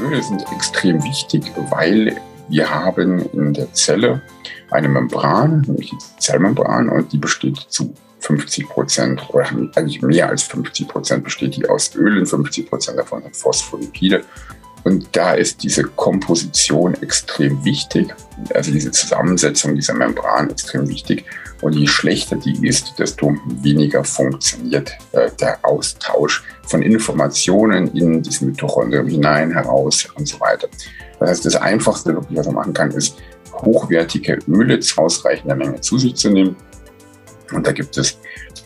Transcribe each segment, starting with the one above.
Öle sind extrem wichtig, weil wir haben in der Zelle eine Membran, nämlich die Zellmembran, und die besteht zu 50 Prozent, oder eigentlich mehr als 50 Prozent besteht die aus Ölen, 50 Prozent davon sind Phospholipide. Und da ist diese Komposition extrem wichtig, also diese Zusammensetzung dieser Membran extrem wichtig. Und je schlechter die ist, desto weniger funktioniert äh, der Austausch von Informationen in diesen Mitochondrium hinein, heraus und so weiter. Das heißt, das Einfachste, was man machen kann, ist, hochwertige Öle zu ausreichender Menge zu sich zu nehmen. Und da gibt es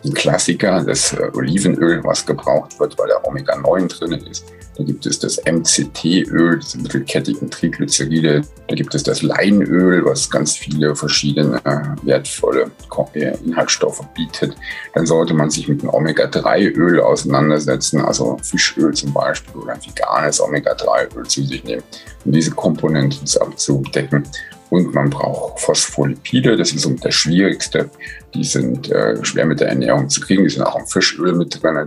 den Klassiker, das äh, Olivenöl, was gebraucht wird, weil da Omega-9 drin ist. Da gibt es das MCT-Öl, diese mittelkettigen Triglyceride. Da gibt es das Leinöl, was ganz viele verschiedene äh, wertvolle äh, Inhaltsstoffe bietet. Dann sollte man sich mit einem Omega-3-Öl auseinandersetzen, also Fischöl zum Beispiel oder ein veganes Omega-3-Öl zu sich nehmen, um diese Komponenten abzudecken. Und man braucht Phospholipide, das ist das Schwierigste. Die sind äh, schwer mit der Ernährung zu kriegen, die sind auch im Fischöl mit drin.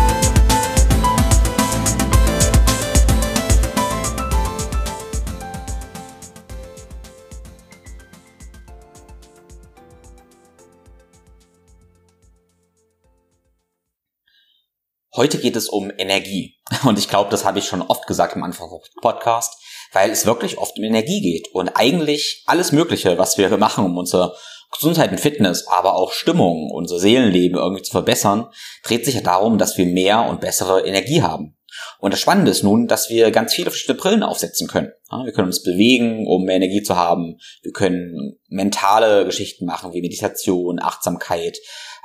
Heute geht es um Energie. Und ich glaube, das habe ich schon oft gesagt am Anfang des Podcast, weil es wirklich oft um Energie geht. Und eigentlich alles Mögliche, was wir machen, um unsere Gesundheit und Fitness, aber auch Stimmung, unser Seelenleben irgendwie zu verbessern, dreht sich ja darum, dass wir mehr und bessere Energie haben. Und das Spannende ist nun, dass wir ganz viele verschiedene Brillen aufsetzen können. Wir können uns bewegen, um mehr Energie zu haben. Wir können mentale Geschichten machen, wie Meditation, Achtsamkeit,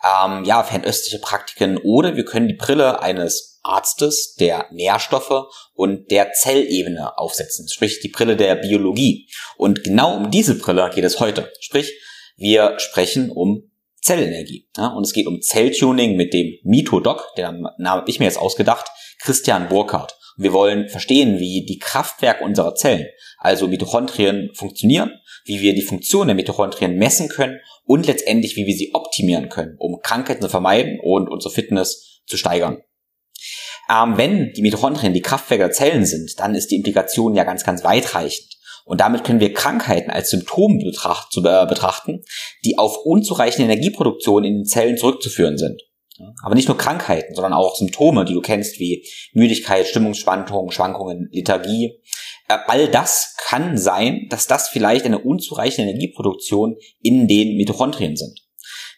ähm, ja, fernöstliche Praktiken oder wir können die Brille eines Arztes der Nährstoffe und der Zellebene aufsetzen, sprich die Brille der Biologie. Und genau um diese Brille geht es heute. Sprich, wir sprechen um Zellenergie. Ja, und es geht um Zelltuning mit dem Mitodoc, der Name habe ich mir jetzt ausgedacht, Christian Burkhardt. Wir wollen verstehen, wie die Kraftwerke unserer Zellen, also Mitochondrien, funktionieren, wie wir die Funktion der Mitochondrien messen können und letztendlich, wie wir sie optimieren können, um Krankheiten zu vermeiden und unsere Fitness zu steigern. Ähm, wenn die Mitochondrien die Kraftwerke der Zellen sind, dann ist die Implikation ja ganz, ganz weitreichend. Und damit können wir Krankheiten als Symptome betracht, äh, betrachten, die auf unzureichende Energieproduktion in den Zellen zurückzuführen sind. Aber nicht nur Krankheiten, sondern auch Symptome, die du kennst, wie Müdigkeit, Stimmungsschwankungen, Schwankungen, Lethargie. Äh, all das kann sein, dass das vielleicht eine unzureichende Energieproduktion in den Mitochondrien sind.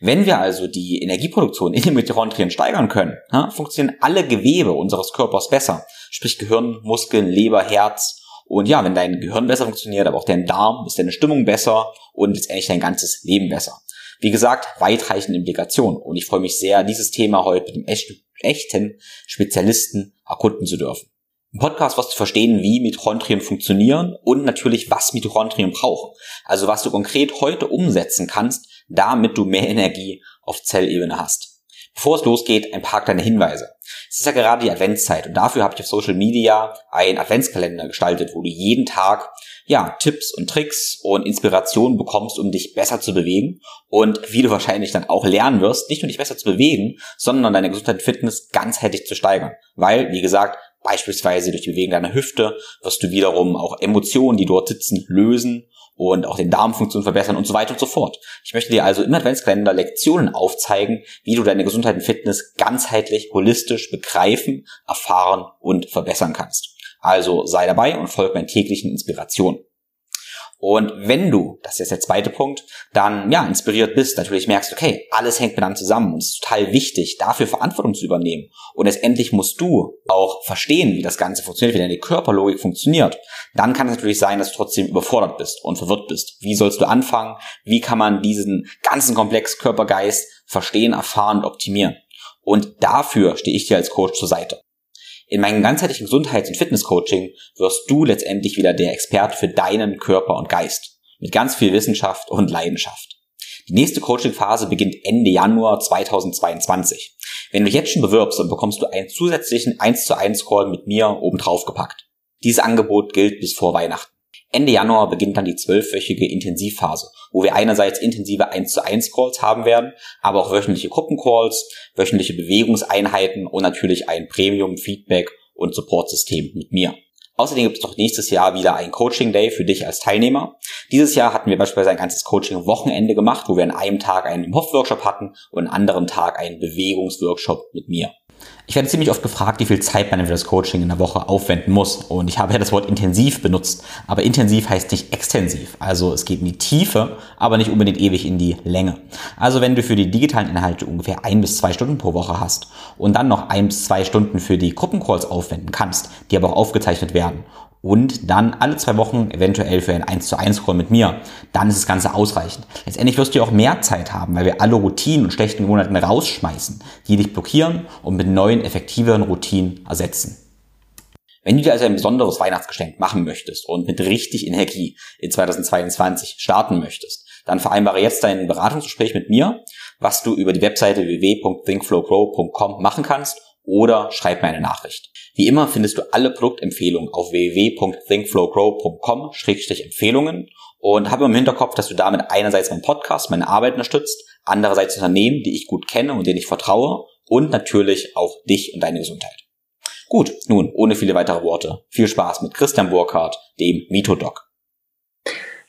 Wenn wir also die Energieproduktion in den Mitochondrien steigern können, funktionieren alle Gewebe unseres Körpers besser. Sprich Gehirn, Muskeln, Leber, Herz. Und ja, wenn dein Gehirn besser funktioniert, aber auch dein Darm, ist deine Stimmung besser und letztendlich dein ganzes Leben besser. Wie gesagt, weitreichende Implikationen. Und ich freue mich sehr, dieses Thema heute mit dem echten, Spezialisten erkunden zu dürfen. Im Podcast was zu verstehen, wie Mitochondrien funktionieren und natürlich, was Mitochondrien brauchen. Also was du konkret heute umsetzen kannst, damit du mehr Energie auf Zellebene hast. Bevor es losgeht, ein paar kleine Hinweise. Es ist ja gerade die Adventszeit und dafür habe ich auf Social Media einen Adventskalender gestaltet, wo du jeden Tag ja, Tipps und Tricks und Inspirationen bekommst, um dich besser zu bewegen und wie du wahrscheinlich dann auch lernen wirst, nicht nur dich besser zu bewegen, sondern deine Gesundheit und Fitness ganzheitlich zu steigern. Weil, wie gesagt, beispielsweise durch die Bewegung deiner Hüfte wirst du wiederum auch Emotionen, die dort sitzen, lösen und auch den Darmfunktion verbessern und so weiter und so fort. Ich möchte dir also im Adventskalender Lektionen aufzeigen, wie du deine Gesundheit und Fitness ganzheitlich, holistisch begreifen, erfahren und verbessern kannst. Also sei dabei und folge meinen täglichen Inspirationen. Und wenn du, das ist jetzt der zweite Punkt, dann ja inspiriert bist, natürlich merkst, okay, alles hängt miteinander zusammen und es ist total wichtig, dafür Verantwortung zu übernehmen. Und letztendlich musst du auch verstehen, wie das Ganze funktioniert, wie deine Körperlogik funktioniert. Dann kann es natürlich sein, dass du trotzdem überfordert bist und verwirrt bist. Wie sollst du anfangen? Wie kann man diesen ganzen Komplex Körper-Geist verstehen, erfahren und optimieren? Und dafür stehe ich dir als Coach zur Seite. In meinem ganzheitlichen Gesundheits- und Fitnesscoaching wirst du letztendlich wieder der Experte für deinen Körper und Geist. mit ganz viel Wissenschaft und Leidenschaft. Die nächste Coaching-Phase beginnt Ende Januar 2022. Wenn du jetzt schon bewirbst, dann bekommst du einen zusätzlichen 1 zu 1 Call mit mir obendrauf gepackt. Dieses Angebot gilt bis vor Weihnachten. Ende Januar beginnt dann die zwölfwöchige Intensivphase, wo wir einerseits intensive 1 zu 1 Calls haben werden, aber auch wöchentliche Gruppencalls, wöchentliche Bewegungseinheiten und natürlich ein Premium Feedback und Supportsystem mit mir. Außerdem gibt es noch nächstes Jahr wieder ein Coaching Day für dich als Teilnehmer. Dieses Jahr hatten wir beispielsweise ein ganzes Coaching-Wochenende gemacht, wo wir an einem Tag einen Hopf-Workshop hatten und an anderen Tag einen Bewegungsworkshop mit mir. Ich werde ziemlich oft gefragt, wie viel Zeit man für das Coaching in der Woche aufwenden muss. Und ich habe ja das Wort intensiv benutzt. Aber intensiv heißt nicht extensiv. Also es geht in die Tiefe, aber nicht unbedingt ewig in die Länge. Also wenn du für die digitalen Inhalte ungefähr ein bis zwei Stunden pro Woche hast und dann noch ein bis zwei Stunden für die Gruppencalls aufwenden kannst, die aber auch aufgezeichnet werden und dann alle zwei Wochen eventuell für ein 1 zu 1 Call mit mir, dann ist das Ganze ausreichend. Letztendlich wirst du ja auch mehr Zeit haben, weil wir alle Routinen und schlechten Gewohnheiten rausschmeißen, die dich blockieren und mit neuen, effektiveren Routinen ersetzen. Wenn du dir also ein besonderes Weihnachtsgeschenk machen möchtest und mit richtig Energie in 2022 starten möchtest, dann vereinbare jetzt dein Beratungsgespräch mit mir, was du über die Webseite www.thinkflowgrow.com machen kannst oder schreib mir eine Nachricht. Wie immer findest du alle Produktempfehlungen auf www.thinkflowgrow.com-empfehlungen und habe im Hinterkopf, dass du damit einerseits meinen Podcast, meine Arbeit unterstützt, andererseits Unternehmen, die ich gut kenne und denen ich vertraue und natürlich auch dich und deine Gesundheit. Gut, nun, ohne viele weitere Worte, viel Spaß mit Christian Burkhardt, dem Mitodoc.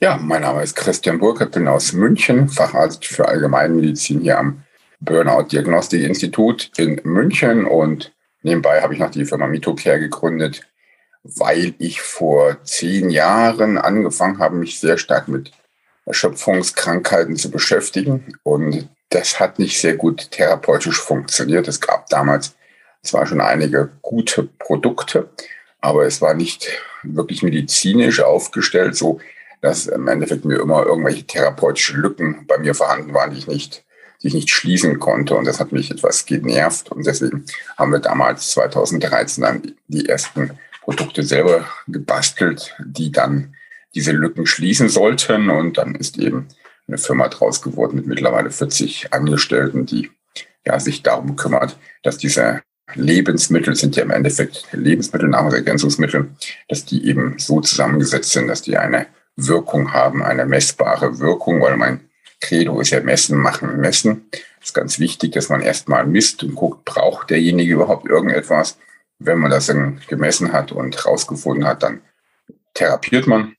Ja, mein Name ist Christian Burkhardt, bin aus München, Facharzt für Allgemeinmedizin hier am Burnout Diagnostik Institut in München und Nebenbei habe ich noch die Firma Mitocare gegründet, weil ich vor zehn Jahren angefangen habe, mich sehr stark mit Erschöpfungskrankheiten zu beschäftigen. Und das hat nicht sehr gut therapeutisch funktioniert. Es gab damals zwar schon einige gute Produkte, aber es war nicht wirklich medizinisch aufgestellt, so dass im Endeffekt mir immer irgendwelche therapeutische Lücken bei mir vorhanden waren, die ich nicht die ich nicht schließen konnte. Und das hat mich etwas genervt. Und deswegen haben wir damals 2013 dann die ersten Produkte selber gebastelt, die dann diese Lücken schließen sollten. Und dann ist eben eine Firma draus geworden mit mittlerweile 40 Angestellten, die ja, sich darum kümmert, dass diese Lebensmittel sind ja im Endeffekt Lebensmittel, Nahrungsergänzungsmittel, dass die eben so zusammengesetzt sind, dass die eine Wirkung haben, eine messbare Wirkung, weil mein Credo ist ja messen, machen, messen. Es ist ganz wichtig, dass man erstmal misst und guckt, braucht derjenige überhaupt irgendetwas. Wenn man das dann gemessen hat und rausgefunden hat, dann therapiert man.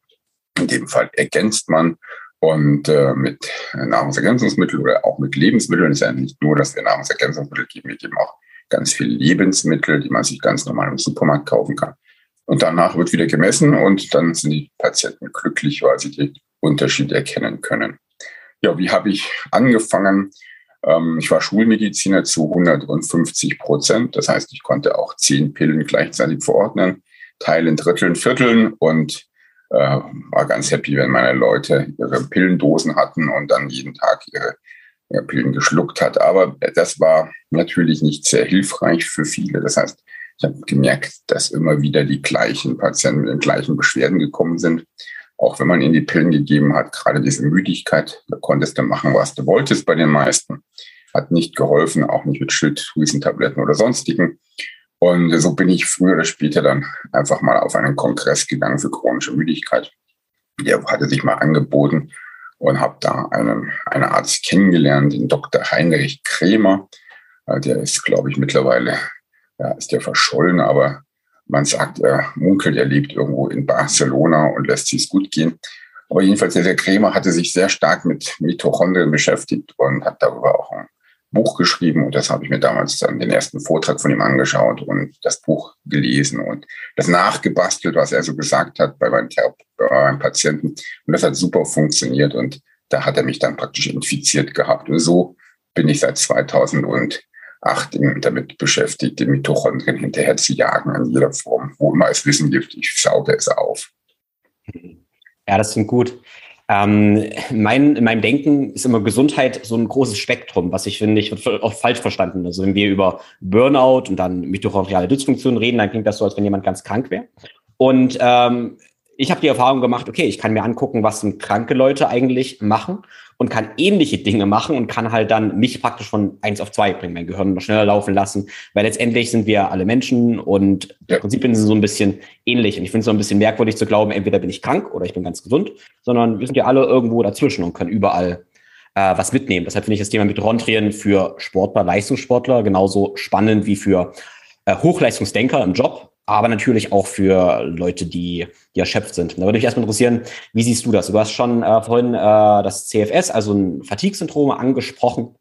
In dem Fall ergänzt man und äh, mit Nahrungsergänzungsmitteln oder auch mit Lebensmitteln ist ja nicht nur, dass wir Nahrungsergänzungsmittel geben, wir geben auch ganz viele Lebensmittel, die man sich ganz normal im Supermarkt kaufen kann. Und danach wird wieder gemessen und dann sind die Patienten glücklich, weil sie die Unterschiede erkennen können. Ja, wie habe ich angefangen? Ähm, ich war Schulmediziner zu 150 Prozent. Das heißt, ich konnte auch zehn Pillen gleichzeitig verordnen, teilen, dritteln, vierteln und äh, war ganz happy, wenn meine Leute ihre Pillendosen hatten und dann jeden Tag ihre, ihre Pillen geschluckt hat. Aber das war natürlich nicht sehr hilfreich für viele. Das heißt, ich habe gemerkt, dass immer wieder die gleichen Patienten mit den gleichen Beschwerden gekommen sind auch wenn man ihnen die Pillen gegeben hat, gerade diese Müdigkeit, da konntest du machen, was du wolltest bei den meisten. Hat nicht geholfen, auch nicht mit Schilddrüsentabletten oder sonstigen. Und so bin ich früher oder später dann einfach mal auf einen Kongress gegangen für chronische Müdigkeit. Der hatte sich mal angeboten und habe da einen, einen Arzt kennengelernt, den Dr. Heinrich Kremer. Äh, der ist, glaube ich, mittlerweile, ja, ist der verschollen, aber man sagt, er munkelt, er lebt irgendwo in Barcelona und lässt sich gut gehen. Aber jedenfalls, der, der Krämer hatte sich sehr stark mit Mitochondrien beschäftigt und hat darüber auch ein Buch geschrieben. Und das habe ich mir damals dann den ersten Vortrag von ihm angeschaut und das Buch gelesen und das nachgebastelt, was er so gesagt hat bei meinen, bei meinen Patienten. Und das hat super funktioniert. Und da hat er mich dann praktisch infiziert gehabt. Und so bin ich seit 2000 und acht damit beschäftigt, die Mitochondrien hinterher zu jagen in jeder Form, wo immer es Wissen gibt. Ich sauge es auf. Ja, das klingt gut. Ähm, mein, in meinem Denken ist immer Gesundheit so ein großes Spektrum, was ich finde, ich wird oft falsch verstanden. Also wenn wir über Burnout und dann mitochondriale Dysfunktion reden, dann klingt das so, als wenn jemand ganz krank wäre. Und ähm, ich habe die Erfahrung gemacht, okay, ich kann mir angucken, was sind kranke Leute eigentlich machen und kann ähnliche Dinge machen und kann halt dann mich praktisch von eins auf zwei bringen, mein Gehirn noch schneller laufen lassen, weil letztendlich sind wir alle Menschen und ja. im Prinzip sind sie so ein bisschen ähnlich. Und ich finde es so ein bisschen merkwürdig zu glauben, entweder bin ich krank oder ich bin ganz gesund, sondern wir sind ja alle irgendwo dazwischen und können überall äh, was mitnehmen. Deshalb finde ich das Thema mit für Sportler, Leistungssportler genauso spannend wie für äh, Hochleistungsdenker im Job, aber natürlich auch für Leute, die, die erschöpft sind. Da würde mich erstmal interessieren, wie siehst du das? Du hast schon äh, vorhin äh, das CFS, also ein Fatigue-Syndrom, angesprochen.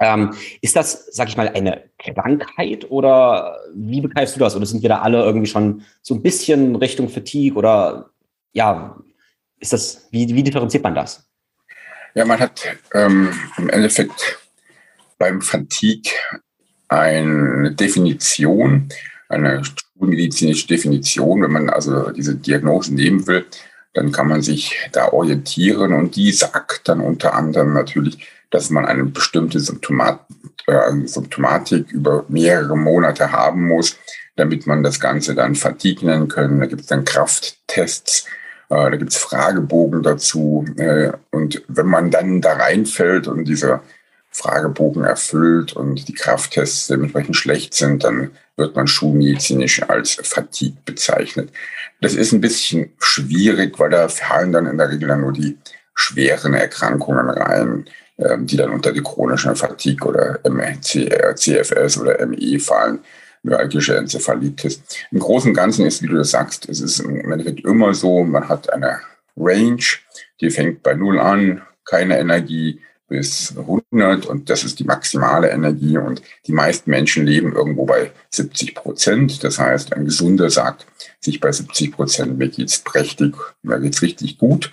Ähm, ist das, sag ich mal, eine Krankheit oder wie begreifst du das? Oder sind wir da alle irgendwie schon so ein bisschen Richtung Fatigue oder ja, ist das, wie, wie differenziert man das? Ja, man hat ähm, im Endeffekt beim Fatigue eine Definition, eine schulmedizinische Definition. Wenn man also diese Diagnosen nehmen will, dann kann man sich da orientieren und die sagt dann unter anderem natürlich, dass man eine bestimmte Symptomat äh, Symptomatik über mehrere Monate haben muss, damit man das Ganze dann Fatigue nennen können. Da gibt es dann Krafttests, äh, da gibt es Fragebogen dazu. Äh, und wenn man dann da reinfällt und dieser Fragebogen erfüllt und die Krafttests dementsprechend schlecht sind, dann wird man schulmedizinisch als Fatigue bezeichnet. Das ist ein bisschen schwierig, weil da fallen dann in der Regel dann nur die schweren Erkrankungen rein, ähm, die dann unter die chronische Fatigue oder CFS oder ME fallen, myalgische Enzephalitis. Im Großen und Ganzen ist, wie du das sagst, es ist im Endeffekt immer so, man hat eine Range, die fängt bei Null an, keine Energie, bis 100 und das ist die maximale Energie und die meisten Menschen leben irgendwo bei 70 Prozent. Das heißt, ein Gesunder sagt sich bei 70 Prozent, mir geht's prächtig, mir geht's richtig gut.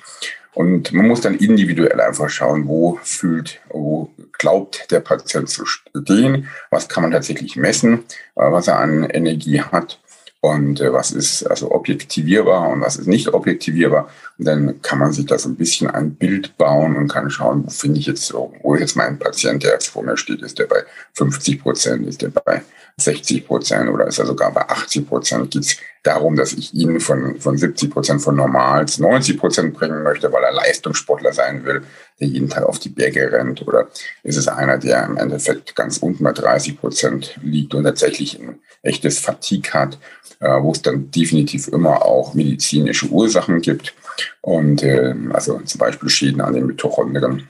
Und man muss dann individuell einfach schauen, wo fühlt, wo glaubt der Patient zu stehen, was kann man tatsächlich messen, äh, was er an Energie hat und äh, was ist also objektivierbar und was ist nicht objektivierbar. Und dann kann man sich da so ein bisschen ein Bild bauen und kann schauen, wo finde ich jetzt so, wo jetzt mein Patient, der jetzt vor mir steht, ist der bei 50 Prozent, ist der bei 60 Prozent oder ist er sogar bei 80 Prozent? Geht es darum, dass ich ihn von, von 70 Prozent von normal zu 90 Prozent bringen möchte, weil er Leistungssportler sein will, der jeden Tag auf die Berge rennt? Oder ist es einer, der im Endeffekt ganz unten bei 30 Prozent liegt und tatsächlich ein echtes Fatigue hat, äh, wo es dann definitiv immer auch medizinische Ursachen gibt und äh, also zum Beispiel Schäden an den Mitochondrien.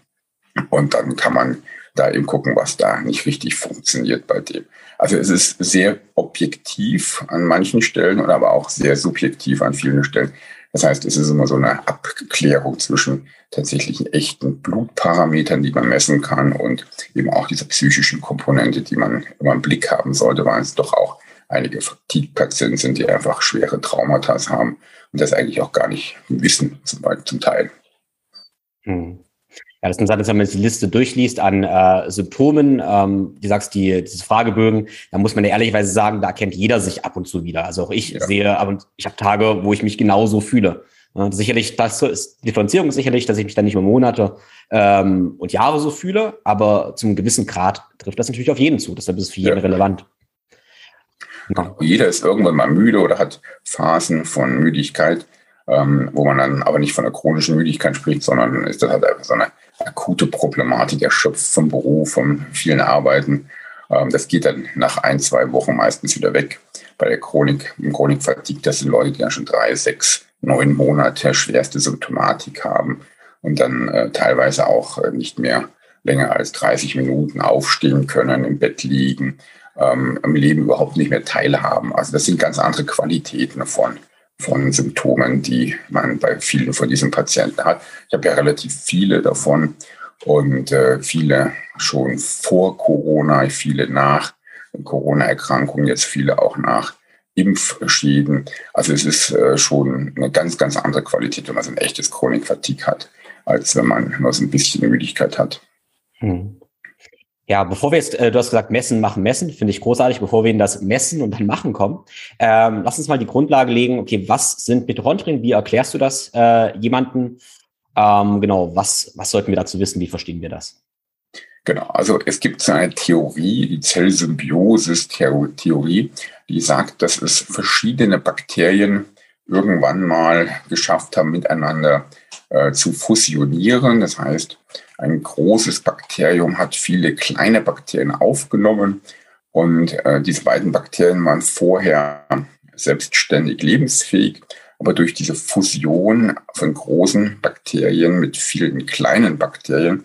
Und dann kann man da eben gucken, was da nicht richtig funktioniert bei dem. Also es ist sehr objektiv an manchen Stellen und aber auch sehr subjektiv an vielen Stellen. Das heißt, es ist immer so eine Abklärung zwischen tatsächlichen echten Blutparametern, die man messen kann und eben auch dieser psychischen Komponente, die man immer im Blick haben sollte, weil es doch auch einige Fatigue-Patienten sind, die einfach schwere Traumata haben und das eigentlich auch gar nicht wissen, zum, Teil. Hm. Ja, das ist interessant, wenn man die Liste durchliest an äh, Symptomen, ähm, die sagst, die, diese Fragebögen, da muss man ja ehrlicherweise sagen, da kennt jeder sich ab und zu wieder. Also auch ich ja. sehe, aber ich habe Tage, wo ich mich genauso fühle. Ja, sicherlich, das ist Differenzierung ist sicherlich, dass ich mich dann nicht mehr Monate ähm, und Jahre so fühle, aber zum gewissen Grad trifft das natürlich auf jeden zu. Deshalb ist es für jeden ja. relevant. Ja. Jeder ist irgendwann mal müde oder hat Phasen von Müdigkeit, ähm, wo man dann aber nicht von einer chronischen Müdigkeit spricht, sondern ist das halt einfach so eine akute Problematik, erschöpft vom Beruf, von vielen Arbeiten. Ähm, das geht dann nach ein, zwei Wochen meistens wieder weg. Bei der Chronik, im Chronikfatigue, das sind Leute, die dann schon drei, sechs, neun Monate schwerste Symptomatik haben und dann äh, teilweise auch äh, nicht mehr länger als 30 Minuten aufstehen können, im Bett liegen, ähm, am Leben überhaupt nicht mehr teilhaben. Also das sind ganz andere Qualitäten von von Symptomen, die man bei vielen von diesen Patienten hat. Ich habe ja relativ viele davon und äh, viele schon vor Corona, viele nach Corona-Erkrankungen, jetzt viele auch nach Impfschäden. Also es ist äh, schon eine ganz, ganz andere Qualität, wenn man so ein echtes Chronikfatigue hat, als wenn man nur so ein bisschen Müdigkeit hat. Hm. Ja, bevor wir jetzt, äh, du hast gesagt, messen, machen, messen, finde ich großartig, bevor wir in das Messen und dann Machen kommen, ähm, lass uns mal die Grundlage legen, okay, was sind Mitochondrien, wie erklärst du das äh, jemanden? Ähm, genau, was, was sollten wir dazu wissen, wie verstehen wir das? Genau, also es gibt so eine Theorie, die Zellsymbiosis-Theorie, die sagt, dass es verschiedene Bakterien irgendwann mal geschafft haben, miteinander äh, zu fusionieren. Das heißt, ein großes Bakterium hat viele kleine Bakterien aufgenommen und äh, diese beiden Bakterien waren vorher selbstständig lebensfähig. Aber durch diese Fusion von großen Bakterien mit vielen kleinen Bakterien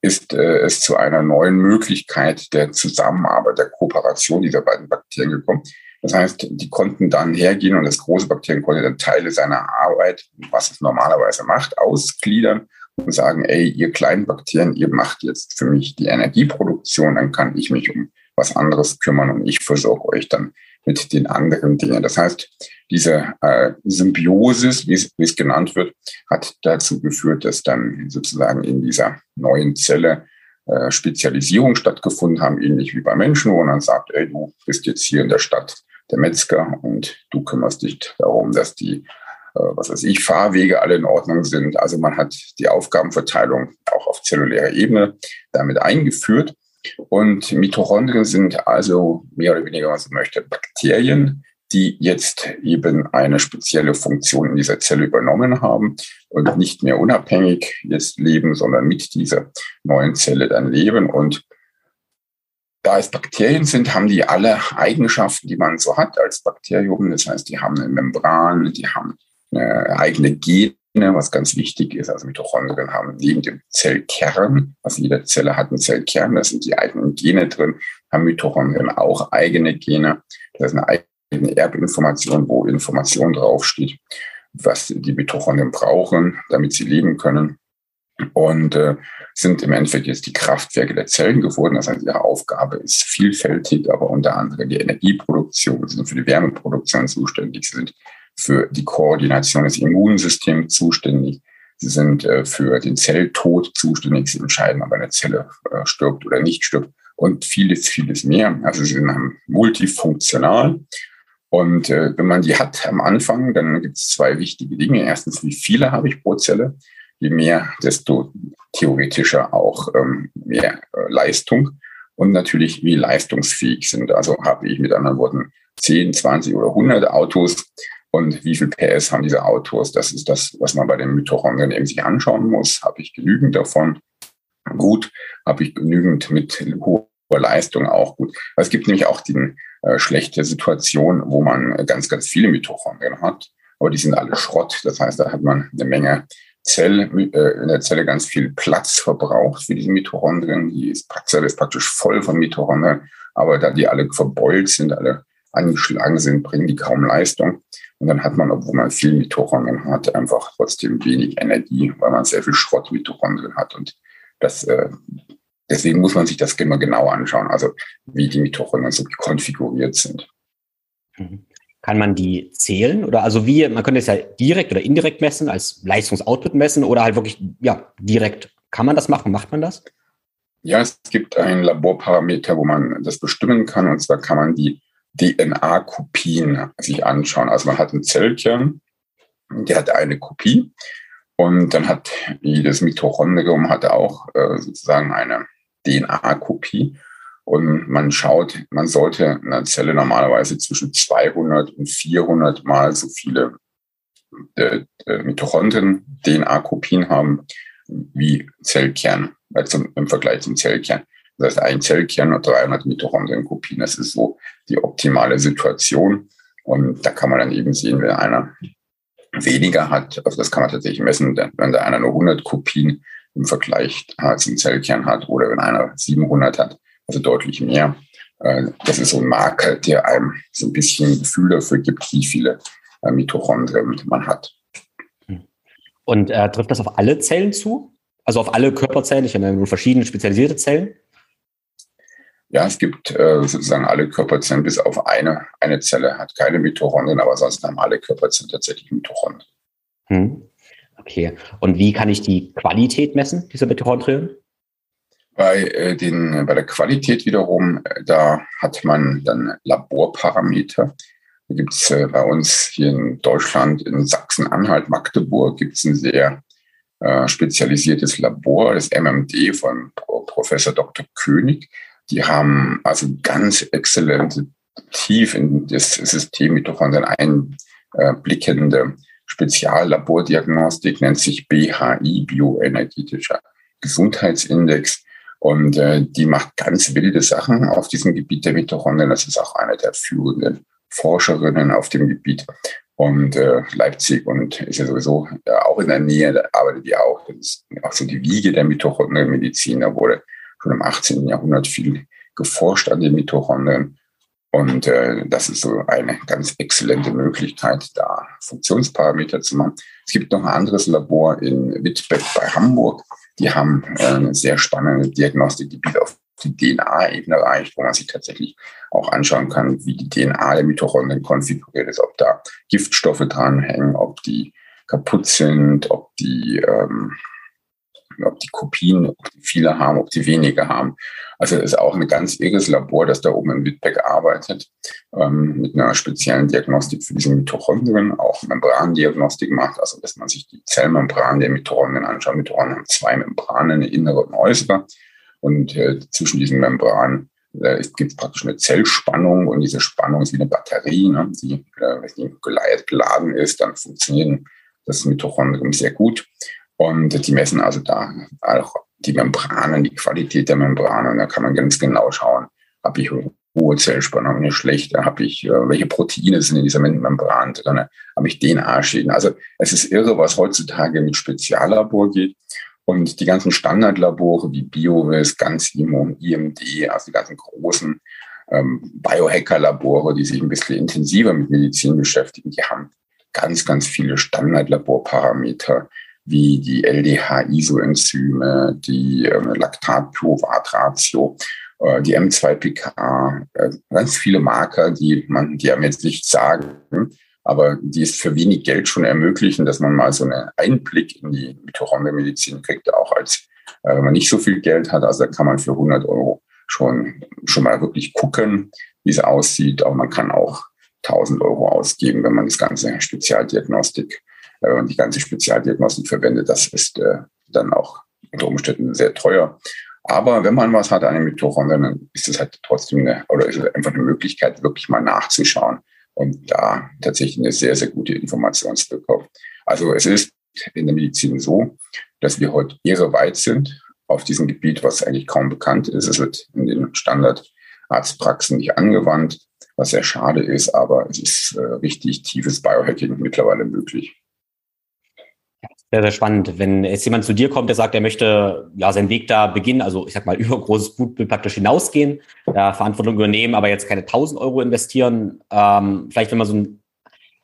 ist äh, es zu einer neuen Möglichkeit der Zusammenarbeit, der Kooperation dieser beiden Bakterien gekommen. Das heißt, die konnten dann hergehen und das große Bakterien konnte dann Teile seiner Arbeit, was es normalerweise macht, ausgliedern und sagen, ey, ihr kleinen Bakterien, ihr macht jetzt für mich die Energieproduktion, dann kann ich mich um was anderes kümmern und ich versorge euch dann mit den anderen Dingen. Das heißt, diese äh, Symbiosis, wie es, genannt wird, hat dazu geführt, dass dann sozusagen in dieser neuen Zelle äh, Spezialisierung stattgefunden haben, ähnlich wie bei Menschen, wo man dann sagt, ey, du bist jetzt hier in der Stadt der Metzger und du kümmerst dich darum, dass die, was weiß ich, Fahrwege alle in Ordnung sind. Also man hat die Aufgabenverteilung auch auf zellulärer Ebene damit eingeführt. Und Mitochondrien sind also mehr oder weniger, was man möchte, Bakterien, die jetzt eben eine spezielle Funktion in dieser Zelle übernommen haben und nicht mehr unabhängig jetzt leben, sondern mit dieser neuen Zelle dann leben. Und da es Bakterien sind, haben die alle Eigenschaften, die man so hat als Bakterium. Das heißt, die haben eine Membran, die haben eigene Gene, was ganz wichtig ist. Also Mitochondrien haben neben dem Zellkern, also jede Zelle hat einen Zellkern, da sind die eigenen Gene drin, haben Mitochondrien auch eigene Gene. Das ist eine eigene Erbinformation, wo Information draufsteht, was die Mitochondrien brauchen, damit sie leben können und äh, sind im Endeffekt jetzt die Kraftwerke der Zellen geworden. Das heißt, ihre Aufgabe ist vielfältig, aber unter anderem die Energieproduktion, sie sind für die Wärmeproduktion zuständig, sie sind für die Koordination des Immunsystems zuständig, sie sind äh, für den Zelltod zuständig, sie entscheiden, ob eine Zelle äh, stirbt oder nicht stirbt und vieles, vieles mehr. Also sie sind multifunktional. Und äh, wenn man die hat am Anfang, dann gibt es zwei wichtige Dinge. Erstens, wie viele habe ich pro Zelle? je mehr, desto theoretischer auch ähm, mehr äh, Leistung und natürlich wie leistungsfähig sind. Also habe ich mit anderen Worten 10, 20 oder 100 Autos und wie viel PS haben diese Autos? Das ist das, was man bei den Mitochondrien eben sich anschauen muss. Habe ich genügend davon? Gut. Habe ich genügend mit hoher Leistung? Auch gut. Es gibt nämlich auch die äh, schlechte Situation, wo man ganz, ganz viele Mitochondrien hat, aber die sind alle Schrott. Das heißt, da hat man eine Menge Zelle, äh, in der Zelle ganz viel Platz verbraucht für diese Mitochondrien. Die Zelle ist praktisch voll von Mitochondrien, aber da die alle verbeult sind, alle angeschlagen sind, bringen die kaum Leistung. Und dann hat man, obwohl man viel Mitochondrien hat, einfach trotzdem wenig Energie, weil man sehr viel Schrott Mitochondrien hat. Und das, äh, deswegen muss man sich das immer genau anschauen, also wie die Mitochondrien so konfiguriert sind. Mhm. Kann man die zählen? Oder also wie, man könnte es ja direkt oder indirekt messen, als Leistungsoutput messen oder halt wirklich, ja, direkt. Kann man das machen? Macht man das? Ja, es gibt einen Laborparameter, wo man das bestimmen kann. Und zwar kann man die DNA-Kopien sich anschauen. Also man hat ein Zellkern, der hat eine Kopie. Und dann hat jedes Mitochondrium hat auch äh, sozusagen eine DNA-Kopie. Und man schaut, man sollte in einer Zelle normalerweise zwischen 200 und 400 mal so viele äh, äh, Mitochondrien, DNA-Kopien haben wie Zellkern, zum, im Vergleich zum Zellkern. Das heißt, ein Zellkern und 300 Mitochondrien-Kopien, das ist so die optimale Situation. Und da kann man dann eben sehen, wenn einer weniger hat, also das kann man tatsächlich messen, wenn da einer nur 100 Kopien im Vergleich zum Zellkern hat oder wenn einer 700 hat, also deutlich mehr. Äh, das ist so ein Marker, der einem so ein bisschen ein Gefühl dafür gibt, wie viele äh, Mitochondrien man hat. Und äh, trifft das auf alle Zellen zu? Also auf alle Körperzellen? Ich habe nur verschiedene spezialisierte Zellen? Ja, es gibt äh, sozusagen alle Körperzellen, bis auf eine. Eine Zelle hat keine Mitochondrien, aber sonst haben alle Körperzellen tatsächlich Mitochondrien. Hm. Okay. Und wie kann ich die Qualität messen, dieser Mitochondrien? Bei, äh, den, bei der Qualität wiederum, äh, da hat man dann Laborparameter. Da gibt es äh, bei uns hier in Deutschland, in Sachsen-Anhalt, Magdeburg, gibt es ein sehr äh, spezialisiertes Labor, das MMD von Professor Dr. König. Die haben also ganz exzellente, tief in das System Mitochondrien äh, blickende Speziallabordiagnostik, nennt sich BHI, Bioenergetischer Gesundheitsindex. Und äh, die macht ganz wilde Sachen auf diesem Gebiet der Mitochondrien. Das ist auch eine der führenden Forscherinnen auf dem Gebiet. Und äh, Leipzig und ist ja sowieso ja, auch in der Nähe, da arbeitet die auch. Das ist auch so die Wiege der Mitochondrienmedizin. Da wurde schon im 18. Jahrhundert viel geforscht an den Mitochondrien. Und äh, das ist so eine ganz exzellente Möglichkeit, da Funktionsparameter zu machen. Es gibt noch ein anderes Labor in Wittbeck bei Hamburg. Die haben äh, eine sehr spannende Diagnostik, die bis auf die DNA-Ebene reicht, wo man sich tatsächlich auch anschauen kann, wie die DNA der Mitochondrien konfiguriert ist, ob da Giftstoffe dranhängen, ob die kaputt sind, ob die ähm, ob die Kopien, ob die viele haben, ob die wenige haben. Also es ist auch ein ganz irres Labor, das da oben in Wittbeck arbeitet, ähm, mit einer speziellen Diagnostik für diese Mitochondrien, auch Membrandiagnostik macht, also dass man sich die Zellmembran der Mitochondrien anschaut. Mitochondrien haben zwei Membranen, eine innere und äußere. Und äh, zwischen diesen Membranen äh, gibt es praktisch eine Zellspannung und diese Spannung ist wie eine Batterie, ne, die, äh, wenn die geladen ist, dann funktionieren das Mitochondrium sehr gut. Und die messen also da auch die Membranen, die Qualität der Membranen. Da kann man ganz genau schauen, habe ich hohe Zellspannung, eine schlechte, habe ich, äh, welche Proteine sind in dieser Membran drin, habe ich DNA-Schäden. Also es ist irre, was heutzutage mit Speziallabor geht. Und die ganzen Standardlabore wie BioVis, GanzIMO, IMD, also die ganzen großen ähm, Biohacker-Labore, die sich ein bisschen intensiver mit Medizin beschäftigen, die haben ganz, ganz viele Standardlaborparameter, wie die LDH-Isoenzyme, die äh, Laktat-Pyruvat-Ratio, die M2-PK, äh, ganz viele Marker, die man, die einem jetzt nicht sagen, aber die es für wenig Geld schon ermöglichen, dass man mal so einen Einblick in die Mitochondrienmedizin kriegt, auch als äh, wenn man nicht so viel Geld hat. Also da kann man für 100 Euro schon, schon mal wirklich gucken, wie es aussieht. Aber man kann auch 1000 Euro ausgeben, wenn man das ganze Spezialdiagnostik äh, die ganze Spezialdiagnostik verwendet. Das ist äh, dann auch unter Umständen sehr teuer. Aber wenn man was hat an den Mitochondrien, dann ist es halt trotzdem eine, oder ist es einfach eine Möglichkeit, wirklich mal nachzuschauen und da tatsächlich eine sehr, sehr gute Information zu bekommen. Also es ist in der Medizin so, dass wir heute irre weit sind auf diesem Gebiet, was eigentlich kaum bekannt ist. Es wird in den Standardarztpraxen nicht angewandt, was sehr schade ist, aber es ist äh, richtig tiefes Biohacking mittlerweile möglich. Sehr, sehr spannend. Wenn jetzt jemand zu dir kommt, der sagt, er möchte ja seinen Weg da beginnen, also ich sag mal über großes Blutbild praktisch hinausgehen, ja, Verantwortung übernehmen, aber jetzt keine 1000 Euro investieren, ähm, vielleicht wenn man so ein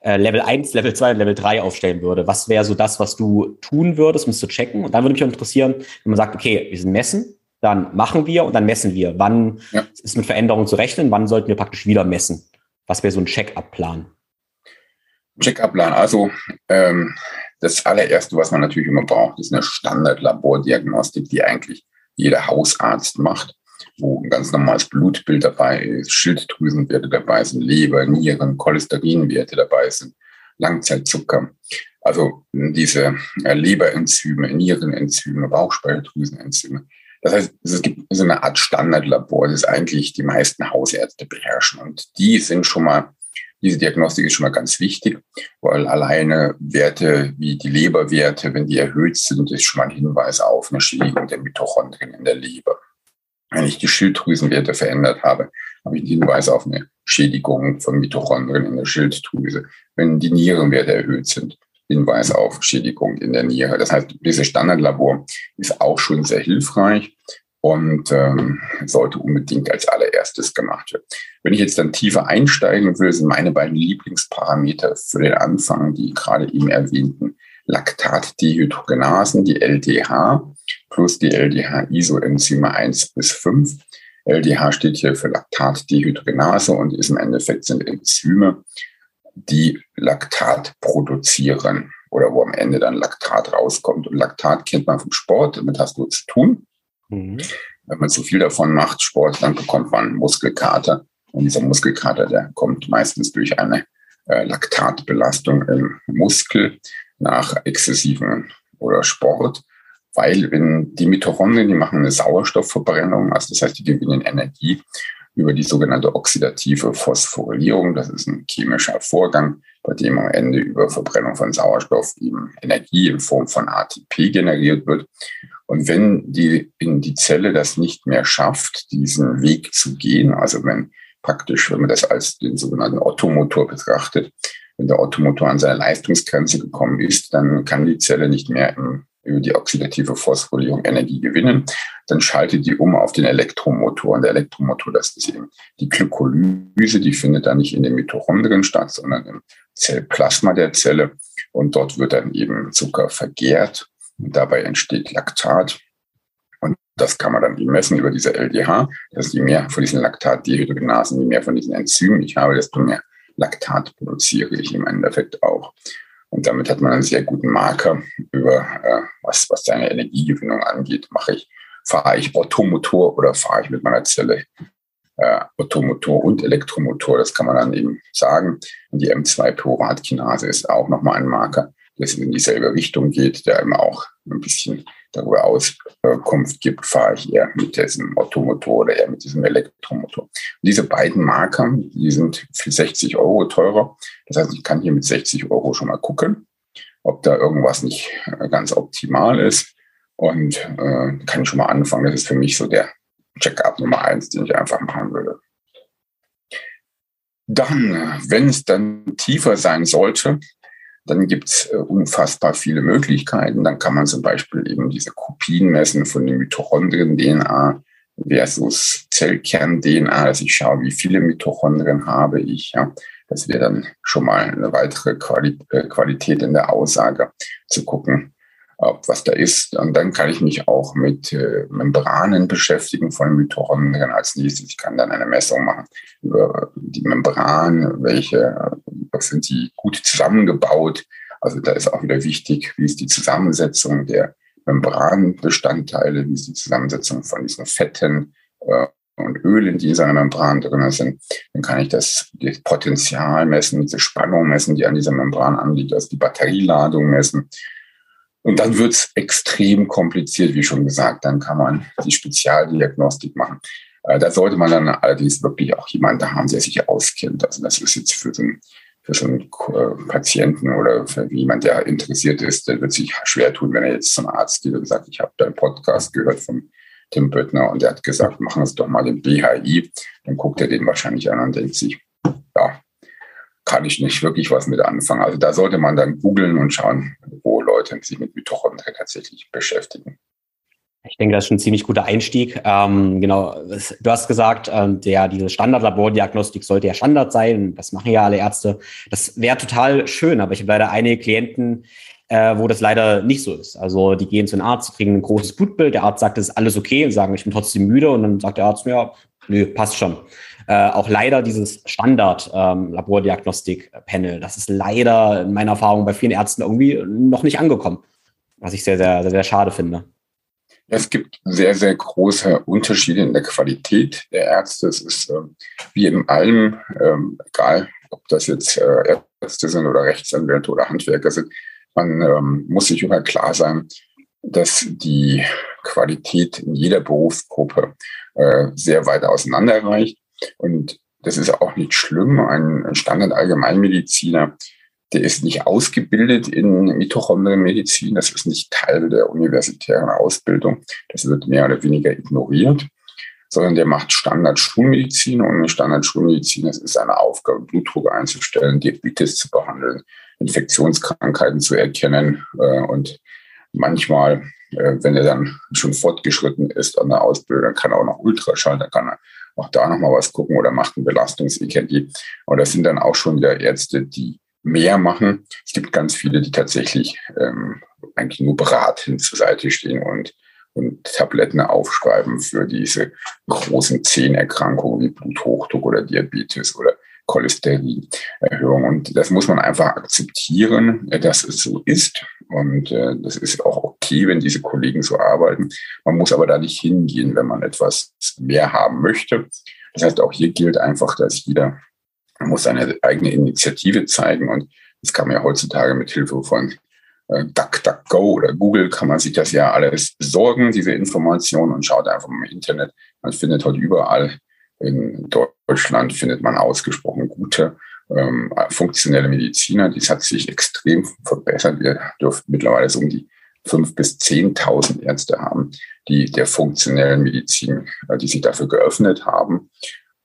äh, Level 1, Level 2 Level 3 aufstellen würde, was wäre so das, was du tun würdest, um es zu checken? Und dann würde mich auch interessieren, wenn man sagt, okay, wir sind messen, dann machen wir und dann messen wir. Wann ja. ist mit Veränderungen zu rechnen? Wann sollten wir praktisch wieder messen? Was wäre so ein Check-up-Plan? Check-up-Plan. Also ähm, das allererste, was man natürlich immer braucht, ist eine Standardlabordiagnostik, die eigentlich jeder Hausarzt macht, wo ein ganz normales Blutbild dabei ist, Schilddrüsenwerte dabei sind, Leber, Nieren, Cholesterinwerte dabei sind, Langzeitzucker. Also diese äh, Leberenzyme, Nierenenzyme, Bauchspeicheldrüsenenzyme. Das heißt, es gibt so eine Art Standardlabor, das eigentlich die meisten Hausärzte beherrschen. Und die sind schon mal diese Diagnostik ist schon mal ganz wichtig, weil alleine Werte wie die Leberwerte, wenn die erhöht sind, ist schon mal ein Hinweis auf eine Schädigung der Mitochondrien in der Leber. Wenn ich die Schilddrüsenwerte verändert habe, habe ich einen Hinweis auf eine Schädigung von Mitochondrien in der Schilddrüse. Wenn die Nierenwerte erhöht sind, Hinweis auf Schädigung in der Niere. Das heißt, dieses Standardlabor ist auch schon sehr hilfreich und ähm, sollte unbedingt als allererstes gemacht werden. Wenn ich jetzt dann tiefer einsteigen will, sind meine beiden Lieblingsparameter für den Anfang die gerade eben erwähnten Laktatdehydrogenasen, die LDH, plus die LDH-Isoenzyme 1 bis 5. LDH steht hier für Laktatdehydrogenase und ist im Endeffekt sind Enzyme, die Laktat produzieren oder wo am Ende dann Laktat rauskommt. Und Laktat kennt man vom Sport, damit hast du zu tun. Mhm. Wenn man zu viel davon macht, Sport, dann bekommt man Muskelkater. Und dieser Muskelkater, der kommt meistens durch eine äh, Laktatbelastung im Muskel nach exzessiven oder Sport. Weil wenn die Mitochondrien, die machen eine Sauerstoffverbrennung, also das heißt, die gewinnen Energie über die sogenannte oxidative Phosphorylierung. Das ist ein chemischer Vorgang, bei dem am Ende über Verbrennung von Sauerstoff eben Energie in Form von ATP generiert wird. Und wenn die, in die Zelle das nicht mehr schafft, diesen Weg zu gehen, also wenn praktisch, wenn man das als den sogenannten Ottomotor betrachtet, wenn der Ottomotor an seine Leistungsgrenze gekommen ist, dann kann die Zelle nicht mehr im über die oxidative Phosphorylierung Energie gewinnen. Dann schaltet die um auf den Elektromotor. Und der Elektromotor, das ist eben die Glykolyse, die findet dann nicht in den Mitochondrien statt, sondern im Zellplasma der Zelle. Und dort wird dann eben Zucker vergärt. Und dabei entsteht Laktat. Und das kann man dann messen über diese LDH. Das ist je mehr von diesen Laktatdehydrogenasen, je mehr von diesen Enzymen ich habe, desto mehr Laktat produziere ich im Endeffekt auch. Und damit hat man einen sehr guten Marker über, äh, was, was seine Energiegewinnung angeht. Mache ich, fahre ich Automotor oder fahre ich mit meiner Zelle äh, Automotor und Elektromotor. Das kann man dann eben sagen. Und die M2-Pyruvatkinase ist auch nochmal ein Marker, das in dieselbe Richtung geht, der immer auch ein bisschen darüber Auskunft gibt, fahre ich eher mit diesem Automotor oder eher mit diesem Elektromotor. Und diese beiden Marker, die sind für 60 Euro teurer. Das heißt, ich kann hier mit 60 Euro schon mal gucken, ob da irgendwas nicht äh, ganz optimal ist. Und äh, kann schon mal anfangen. Das ist für mich so der Check-up Nummer eins, den ich einfach machen würde. Dann, wenn es dann tiefer sein sollte, dann gibt's äh, unfassbar viele Möglichkeiten. Dann kann man zum Beispiel eben diese Kopien messen von den Mitochondrien-DNA versus Zellkern-DNA. Also ich schaue, wie viele Mitochondrien habe ich. Ja. Das wäre dann schon mal eine weitere äh, Qualität in der Aussage, zu gucken, was da ist. Und dann kann ich mich auch mit äh, Membranen beschäftigen von Mitochondrien als nächstes. Ich kann dann eine Messung machen über die Membran, welche, was sind die gut zusammengebaut. Also da ist auch wieder wichtig, wie ist die Zusammensetzung der Membranbestandteile, wie ist die Zusammensetzung von diesen Fetten äh, und Ölen, die in seiner Membran drin sind. Dann kann ich das, das Potenzial messen, diese Spannung messen, die an dieser Membran anliegt, also die Batterieladung messen. Und dann wird es extrem kompliziert, wie schon gesagt. Dann kann man die Spezialdiagnostik machen. Äh, da sollte man dann allerdings wirklich auch jemanden haben, der sich auskennt. Also das ist jetzt für so einen, für so einen äh, Patienten oder für jemand, der interessiert ist, der wird sich schwer tun, wenn er jetzt zum Arzt geht und sagt, ich habe deinen Podcast gehört von Tim Böttner und der hat gesagt, machen Sie doch mal den BHI. Dann guckt er den wahrscheinlich an und denkt sich, ja, kann ich nicht wirklich was mit anfangen. Also da sollte man dann googeln und schauen, wo Leute sich mit Mitochondrien tatsächlich beschäftigen. Ich denke, das ist schon ein ziemlich guter Einstieg. Ähm, genau, du hast gesagt, ähm, der, diese Standardlabordiagnostik sollte ja Standard sein. Das machen ja alle Ärzte. Das wäre total schön, aber ich habe leider einige Klienten, äh, wo das leider nicht so ist. Also die gehen zu einem Arzt, kriegen ein großes Blutbild, der Arzt sagt, das ist alles okay und sagen, ich bin trotzdem müde und dann sagt der Arzt, ja, nö, passt schon äh, auch leider dieses Standard-Labordiagnostik-Panel, ähm, das ist leider in meiner Erfahrung bei vielen Ärzten irgendwie noch nicht angekommen, was ich sehr, sehr, sehr, sehr schade finde. Es gibt sehr, sehr große Unterschiede in der Qualität der Ärzte. Es ist äh, wie in allem, ähm, egal ob das jetzt äh, Ärzte sind oder Rechtsanwälte oder Handwerker sind, man ähm, muss sich immer klar sein, dass die Qualität in jeder Berufsgruppe äh, sehr weit auseinanderreicht. Und das ist auch nicht schlimm. Ein Standard-Allgemeinmediziner, der ist nicht ausgebildet in Mitochondrienmedizin. Das ist nicht Teil der universitären Ausbildung. Das wird mehr oder weniger ignoriert, sondern der macht Standard-Schulmedizin. Und Standard-Schulmedizin, das ist eine Aufgabe, Blutdruck einzustellen, Diabetes zu behandeln, Infektionskrankheiten zu erkennen. Äh, und manchmal, äh, wenn er dann schon fortgeschritten ist an der Ausbildung, dann kann er auch noch Ultraschall, dann kann er auch da nochmal was gucken oder macht ein Belastungs-EKG. Aber das sind dann auch schon wieder Ärzte, die mehr machen. Es gibt ganz viele, die tatsächlich ähm, eigentlich nur beratend zur Seite stehen und, und Tabletten aufschreiben für diese großen Zehenerkrankungen wie Bluthochdruck oder Diabetes oder Cholesterinerhöhung. Und das muss man einfach akzeptieren, dass es so ist. Und äh, das ist auch okay, wenn diese Kollegen so arbeiten. Man muss aber da nicht hingehen, wenn man etwas mehr haben möchte. Das heißt, auch hier gilt einfach, dass jeder muss seine eigene Initiative zeigen. Und das kann man ja heutzutage mit Hilfe von äh, DuckDuckGo oder Google kann man sich das ja alles besorgen, diese Informationen, und schaut einfach mal im Internet. Man findet heute überall In Deutschland findet man ausgesprochen gute ähm, funktionelle Mediziner. Dies hat sich extrem verbessert. Wir dürfen mittlerweile so um die fünf bis zehntausend Ärzte haben, die der funktionellen Medizin, äh, die sich dafür geöffnet haben.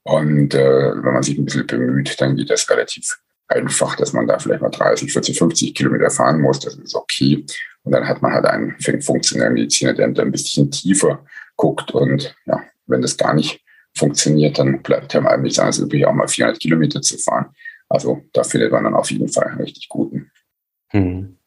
Und äh, wenn man sich ein bisschen bemüht, dann geht das relativ einfach, dass man da vielleicht mal 30, 40, 50 Kilometer fahren muss. Das ist okay. Und dann hat man halt einen funktionellen Mediziner, der ein bisschen tiefer guckt. Und ja, wenn das gar nicht funktioniert, dann bleibt ja mal nichts übrig, auch mal 400 Kilometer zu fahren. Also da findet man dann auf jeden Fall einen richtig guten. Hm.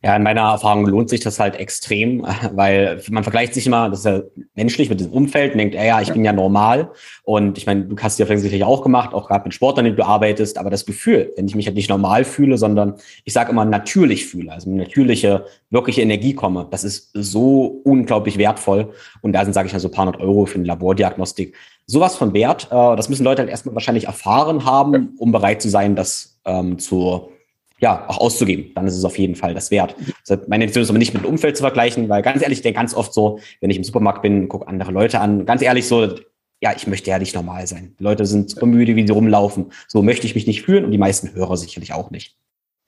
Ja, in meiner Erfahrung lohnt sich das halt extrem, weil man vergleicht sich immer, das ist ja menschlich mit dem Umfeld und denkt, ja, ja ich bin ja normal. Und ich meine, du hast ja sicherlich auch gemacht, auch gerade mit Sport, an dem du arbeitest, aber das Gefühl, wenn ich mich halt nicht normal fühle, sondern ich sage immer natürlich fühle, also eine natürliche, wirkliche Energie komme, das ist so unglaublich wertvoll. Und da sind, sage ich mal, so ein paar hundert Euro für eine Labordiagnostik sowas von wert. Äh, das müssen Leute halt erstmal wahrscheinlich erfahren haben, um bereit zu sein, das ähm, zu ja, auch auszugeben, dann ist es auf jeden Fall das wert. Also meine Intention ist aber nicht mit dem Umfeld zu vergleichen, weil ganz ehrlich, ich denke ganz oft so, wenn ich im Supermarkt bin, gucke andere Leute an, ganz ehrlich so, ja, ich möchte ja nicht normal sein. Die Leute sind super müde, wie sie rumlaufen. So möchte ich mich nicht fühlen und die meisten Hörer sicherlich auch nicht.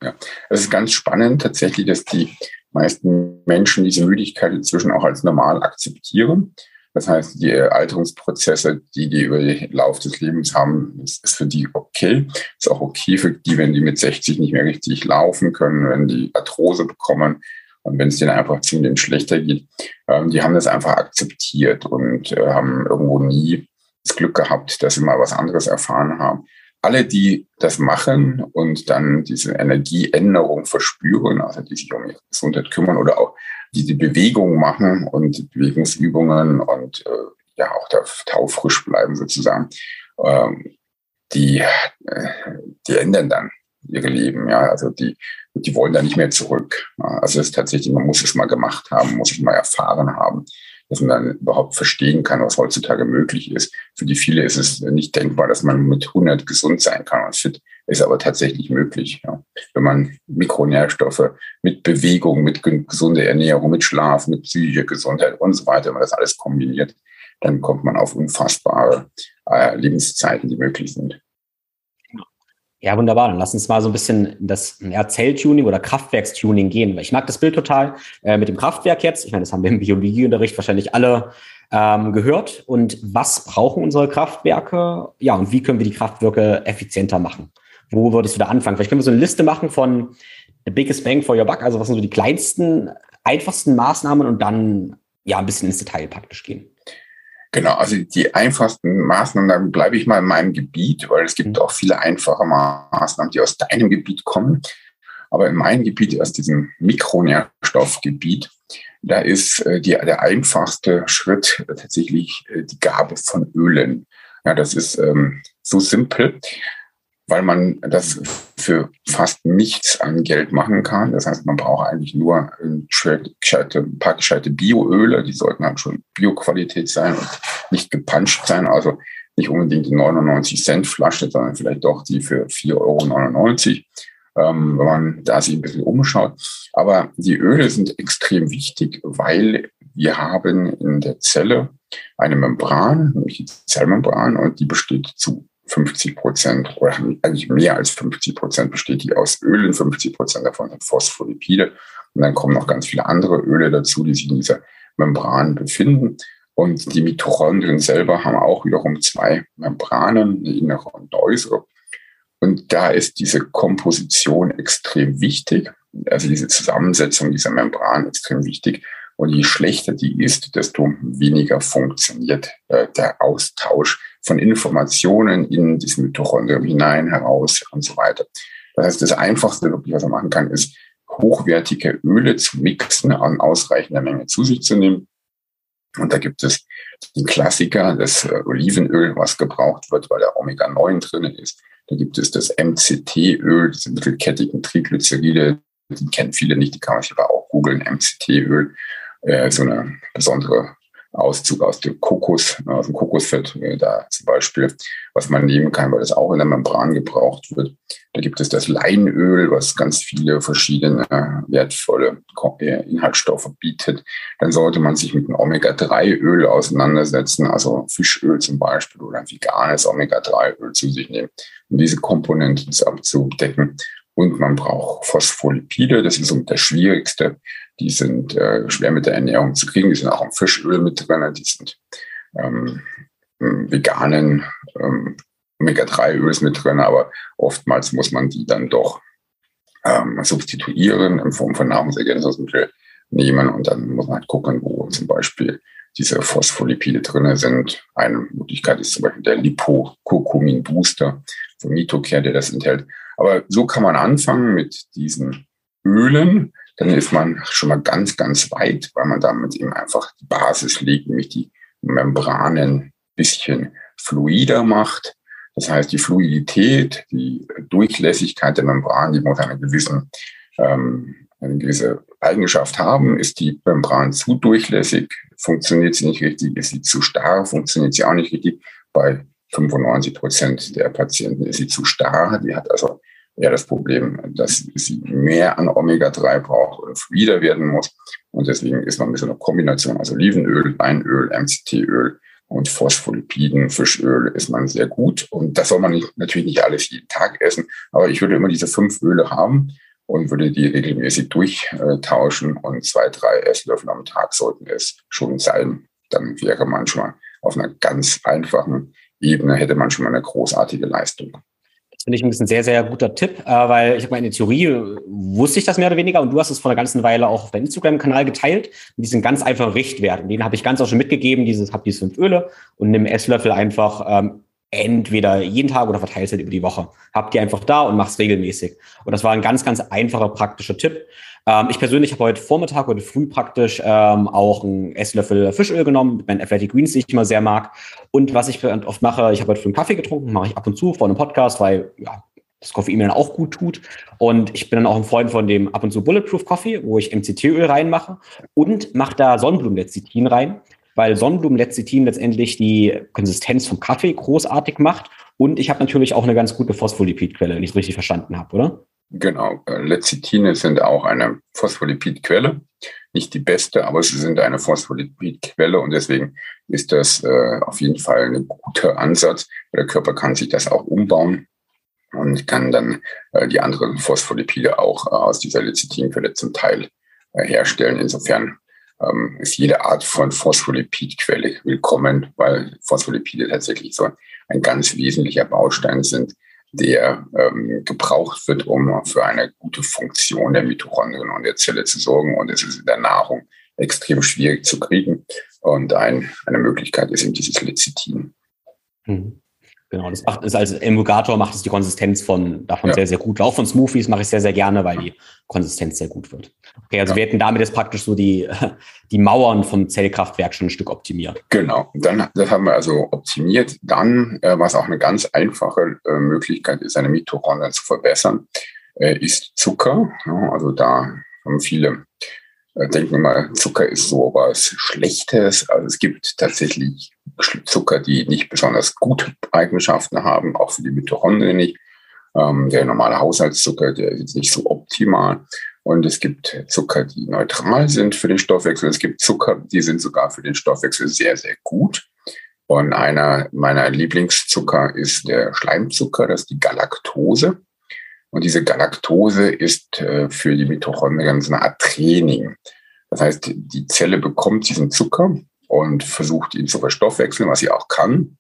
Ja, es ist ganz spannend tatsächlich, dass die meisten Menschen diese Müdigkeit inzwischen auch als normal akzeptieren. Das heißt, die Alterungsprozesse, die die über den Lauf des Lebens haben, ist, ist für die okay. Ist auch okay für die, wenn die mit 60 nicht mehr richtig laufen können, wenn die Arthrose bekommen und wenn es denen einfach ziemlich schlechter geht. Ähm, die haben das einfach akzeptiert und äh, haben irgendwo nie das Glück gehabt, dass sie mal was anderes erfahren haben. Alle, die das machen und dann diese Energieänderung verspüren, also die sich um ihre Gesundheit kümmern oder auch die die Bewegung machen und Bewegungsübungen und äh, ja auch da taufrisch bleiben sozusagen, ähm, die, äh, die ändern dann ihre Leben. Ja, also die, die wollen da nicht mehr zurück. Also es ist tatsächlich, man muss es mal gemacht haben, muss es mal erfahren haben dass man dann überhaupt verstehen kann, was heutzutage möglich ist. Für die viele ist es nicht denkbar, dass man mit 100 gesund sein kann und fit ist aber tatsächlich möglich. Ja. Wenn man Mikronährstoffe mit Bewegung, mit gesunder Ernährung, mit Schlaf, mit psychischer Gesundheit und so weiter, wenn man das alles kombiniert, dann kommt man auf unfassbare äh, Lebenszeiten, die möglich sind. Ja, wunderbar. Dann lass uns mal so ein bisschen das ja, Zelltuning oder Kraftwerkstuning gehen. Ich mag das Bild total äh, mit dem Kraftwerk jetzt. Ich meine, das haben wir im Biologieunterricht wahrscheinlich alle ähm, gehört. Und was brauchen unsere Kraftwerke? Ja, und wie können wir die Kraftwerke effizienter machen? Wo würdest du da anfangen? Vielleicht können wir so eine Liste machen von the biggest bang for your buck. Also was sind so die kleinsten, einfachsten Maßnahmen und dann ja ein bisschen ins Detail praktisch gehen. Genau, also die einfachsten Maßnahmen, da bleibe ich mal in meinem Gebiet, weil es gibt mhm. auch viele einfache Maßnahmen, die aus deinem Gebiet kommen. Aber in meinem Gebiet, aus diesem Mikronährstoffgebiet, da ist äh, die, der einfachste Schritt tatsächlich äh, die Gabe von Ölen. Ja, das ist ähm, so simpel weil man das für fast nichts an Geld machen kann. Das heißt, man braucht eigentlich nur ein, paar gescheite Bioöle, die sollten dann schon Bioqualität sein und nicht gepanscht sein, also nicht unbedingt die 99 Cent Flasche, sondern vielleicht doch die für 4,99 Euro, ähm, wenn man da sich ein bisschen umschaut. Aber die Öle sind extrem wichtig, weil wir haben in der Zelle eine Membran, nämlich die Zellmembran, und die besteht zu 50 Prozent oder eigentlich mehr als 50 Prozent besteht die aus Ölen, 50 Prozent davon sind Phospholipide. Und dann kommen noch ganz viele andere Öle dazu, die sich in dieser Membran befinden. Und die Mitochondrien selber haben auch wiederum zwei Membranen, eine innere und eine äußere. Und da ist diese Komposition extrem wichtig, also diese Zusammensetzung dieser Membran extrem wichtig. Und je schlechter die ist, desto weniger funktioniert äh, der Austausch von Informationen in dieses Mitochondrium hinein, heraus und so weiter. Das heißt, das Einfachste, wirklich, was man machen kann, ist, hochwertige Öle zu mixen, an ausreichender Menge zu sich zu nehmen. Und da gibt es den Klassiker, das äh, Olivenöl, was gebraucht wird, weil da Omega-9 drin ist. Da gibt es das MCT-Öl, diese mittelkettigen Triglyceride, die kennen viele nicht, die kann man sich aber auch googeln, MCT-Öl, äh, so eine besondere Auszug aus dem Kokos, aus dem Kokosfett, äh, da zum Beispiel, was man nehmen kann, weil das auch in der Membran gebraucht wird. Da gibt es das Leinöl, was ganz viele verschiedene äh, wertvolle äh, Inhaltsstoffe bietet. Dann sollte man sich mit einem Omega-3-Öl auseinandersetzen, also Fischöl zum Beispiel oder ein veganes Omega-3-Öl zu sich nehmen, um diese Komponenten abzudecken. Und man braucht Phospholipide, das ist so das Schwierigste. Die sind äh, schwer mit der Ernährung zu kriegen. Die sind auch im Fischöl mit drin. Die sind ähm, veganen ähm, Omega-3-Öls mit drin, aber oftmals muss man die dann doch ähm, substituieren in Form von Nahrungsergänzungsmittel nehmen und dann muss man halt gucken, wo zum Beispiel diese Phospholipide drin sind. Eine Möglichkeit ist zum Beispiel der Lipokurkumin-Booster von Mitocare, der das enthält. Aber so kann man anfangen mit diesen Ölen. Dann ist man schon mal ganz, ganz weit, weil man damit eben einfach die Basis legt, nämlich die Membranen bisschen fluider macht. Das heißt, die Fluidität, die Durchlässigkeit der Membran, die muss eine gewisse, ähm, eine gewisse Eigenschaft haben. Ist die Membran zu durchlässig, funktioniert sie nicht richtig. Ist sie zu starr, funktioniert sie auch nicht richtig. Bei 95 Prozent der Patienten ist sie zu starr. Die hat also eher das Problem, dass sie mehr an Omega-3 braucht oder fluider werden muss. Und deswegen ist man mit so einer Kombination, also Olivenöl, Leinöl, MCT-Öl und Phospholipiden, Fischöl ist man sehr gut. Und das soll man nicht, natürlich nicht alles jeden Tag essen. Aber ich würde immer diese fünf Öle haben und würde die regelmäßig durchtauschen. Und zwei, drei Esslöffel am Tag sollten es schon sein. Dann wäre man schon mal auf einer ganz einfachen Ebene hätte man schon mal eine großartige Leistung. Finde ich ein bisschen sehr, sehr guter Tipp, äh, weil ich habe mal in der Theorie äh, wusste ich das mehr oder weniger und du hast es vor einer ganzen Weile auch auf deinem Instagram-Kanal geteilt mit diesem ganz einfachen Richtwert. Und den habe ich ganz auch schon mitgegeben, dieses, hab diese fünf Öle und nimm Esslöffel einfach ähm, entweder jeden Tag oder verteilst halt über die Woche. Habt die einfach da und mach's regelmäßig. Und das war ein ganz, ganz einfacher, praktischer Tipp. Ähm, ich persönlich habe heute Vormittag, heute früh praktisch ähm, auch einen Esslöffel Fischöl genommen mit meinen Athletic Greens, die ich immer sehr mag. Und was ich oft mache, ich habe heute früh einen Kaffee getrunken, mache ich ab und zu vor einem Podcast, weil ja, das Koffein mir dann auch gut tut. Und ich bin dann auch ein Freund von dem ab und zu Bulletproof Coffee, wo ich MCT-Öl reinmache und mache da Sonnenblumenlecithin rein weil Sonnenblumenlecithin letztendlich die Konsistenz vom Kaffee großartig macht. Und ich habe natürlich auch eine ganz gute Phospholipidquelle, wenn ich es richtig verstanden habe, oder? Genau. Äh, Lecithine sind auch eine Phospholipidquelle. Nicht die beste, aber sie sind eine Phospholipidquelle und deswegen ist das äh, auf jeden Fall ein guter Ansatz. Der Körper kann sich das auch umbauen und kann dann äh, die anderen Phospholipide auch äh, aus dieser Lecithinquelle zum Teil äh, herstellen. Insofern ähm, ist jede Art von Phospholipidquelle willkommen, weil Phospholipide tatsächlich so ein ganz wesentlicher Baustein sind, der ähm, gebraucht wird, um für eine gute Funktion der Mitochondrien und der Zelle zu sorgen. Und es ist in der Nahrung extrem schwierig zu kriegen. Und ein, eine Möglichkeit ist eben dieses Lecithin. Mhm. Genau, das macht es als Emulgator macht es die Konsistenz von davon ja. sehr, sehr gut. Auch von Smoothies mache ich sehr, sehr gerne, weil die Konsistenz sehr gut wird. Okay, also ja. wir hätten damit jetzt praktisch so die, die Mauern vom Zellkraftwerk schon ein Stück optimiert. Genau, dann das haben wir also optimiert. Dann, äh, was auch eine ganz einfache äh, Möglichkeit ist, eine Mitochondrien zu verbessern, äh, ist Zucker. Ja, also da haben viele denken wir mal, Zucker ist so was Schlechtes. Also es gibt tatsächlich Zucker, die nicht besonders gute Eigenschaften haben, auch für die Mitochondrien nicht. Ähm, der normale Haushaltszucker, der ist nicht so optimal. Und es gibt Zucker, die neutral sind für den Stoffwechsel. Es gibt Zucker, die sind sogar für den Stoffwechsel sehr, sehr gut. Und einer meiner Lieblingszucker ist der Schleimzucker, das ist die Galaktose. Und diese Galaktose ist äh, für die Mitochondrien so eine Art Training. Das heißt, die Zelle bekommt diesen Zucker und versucht ihn zu verstoffwechseln, was sie auch kann,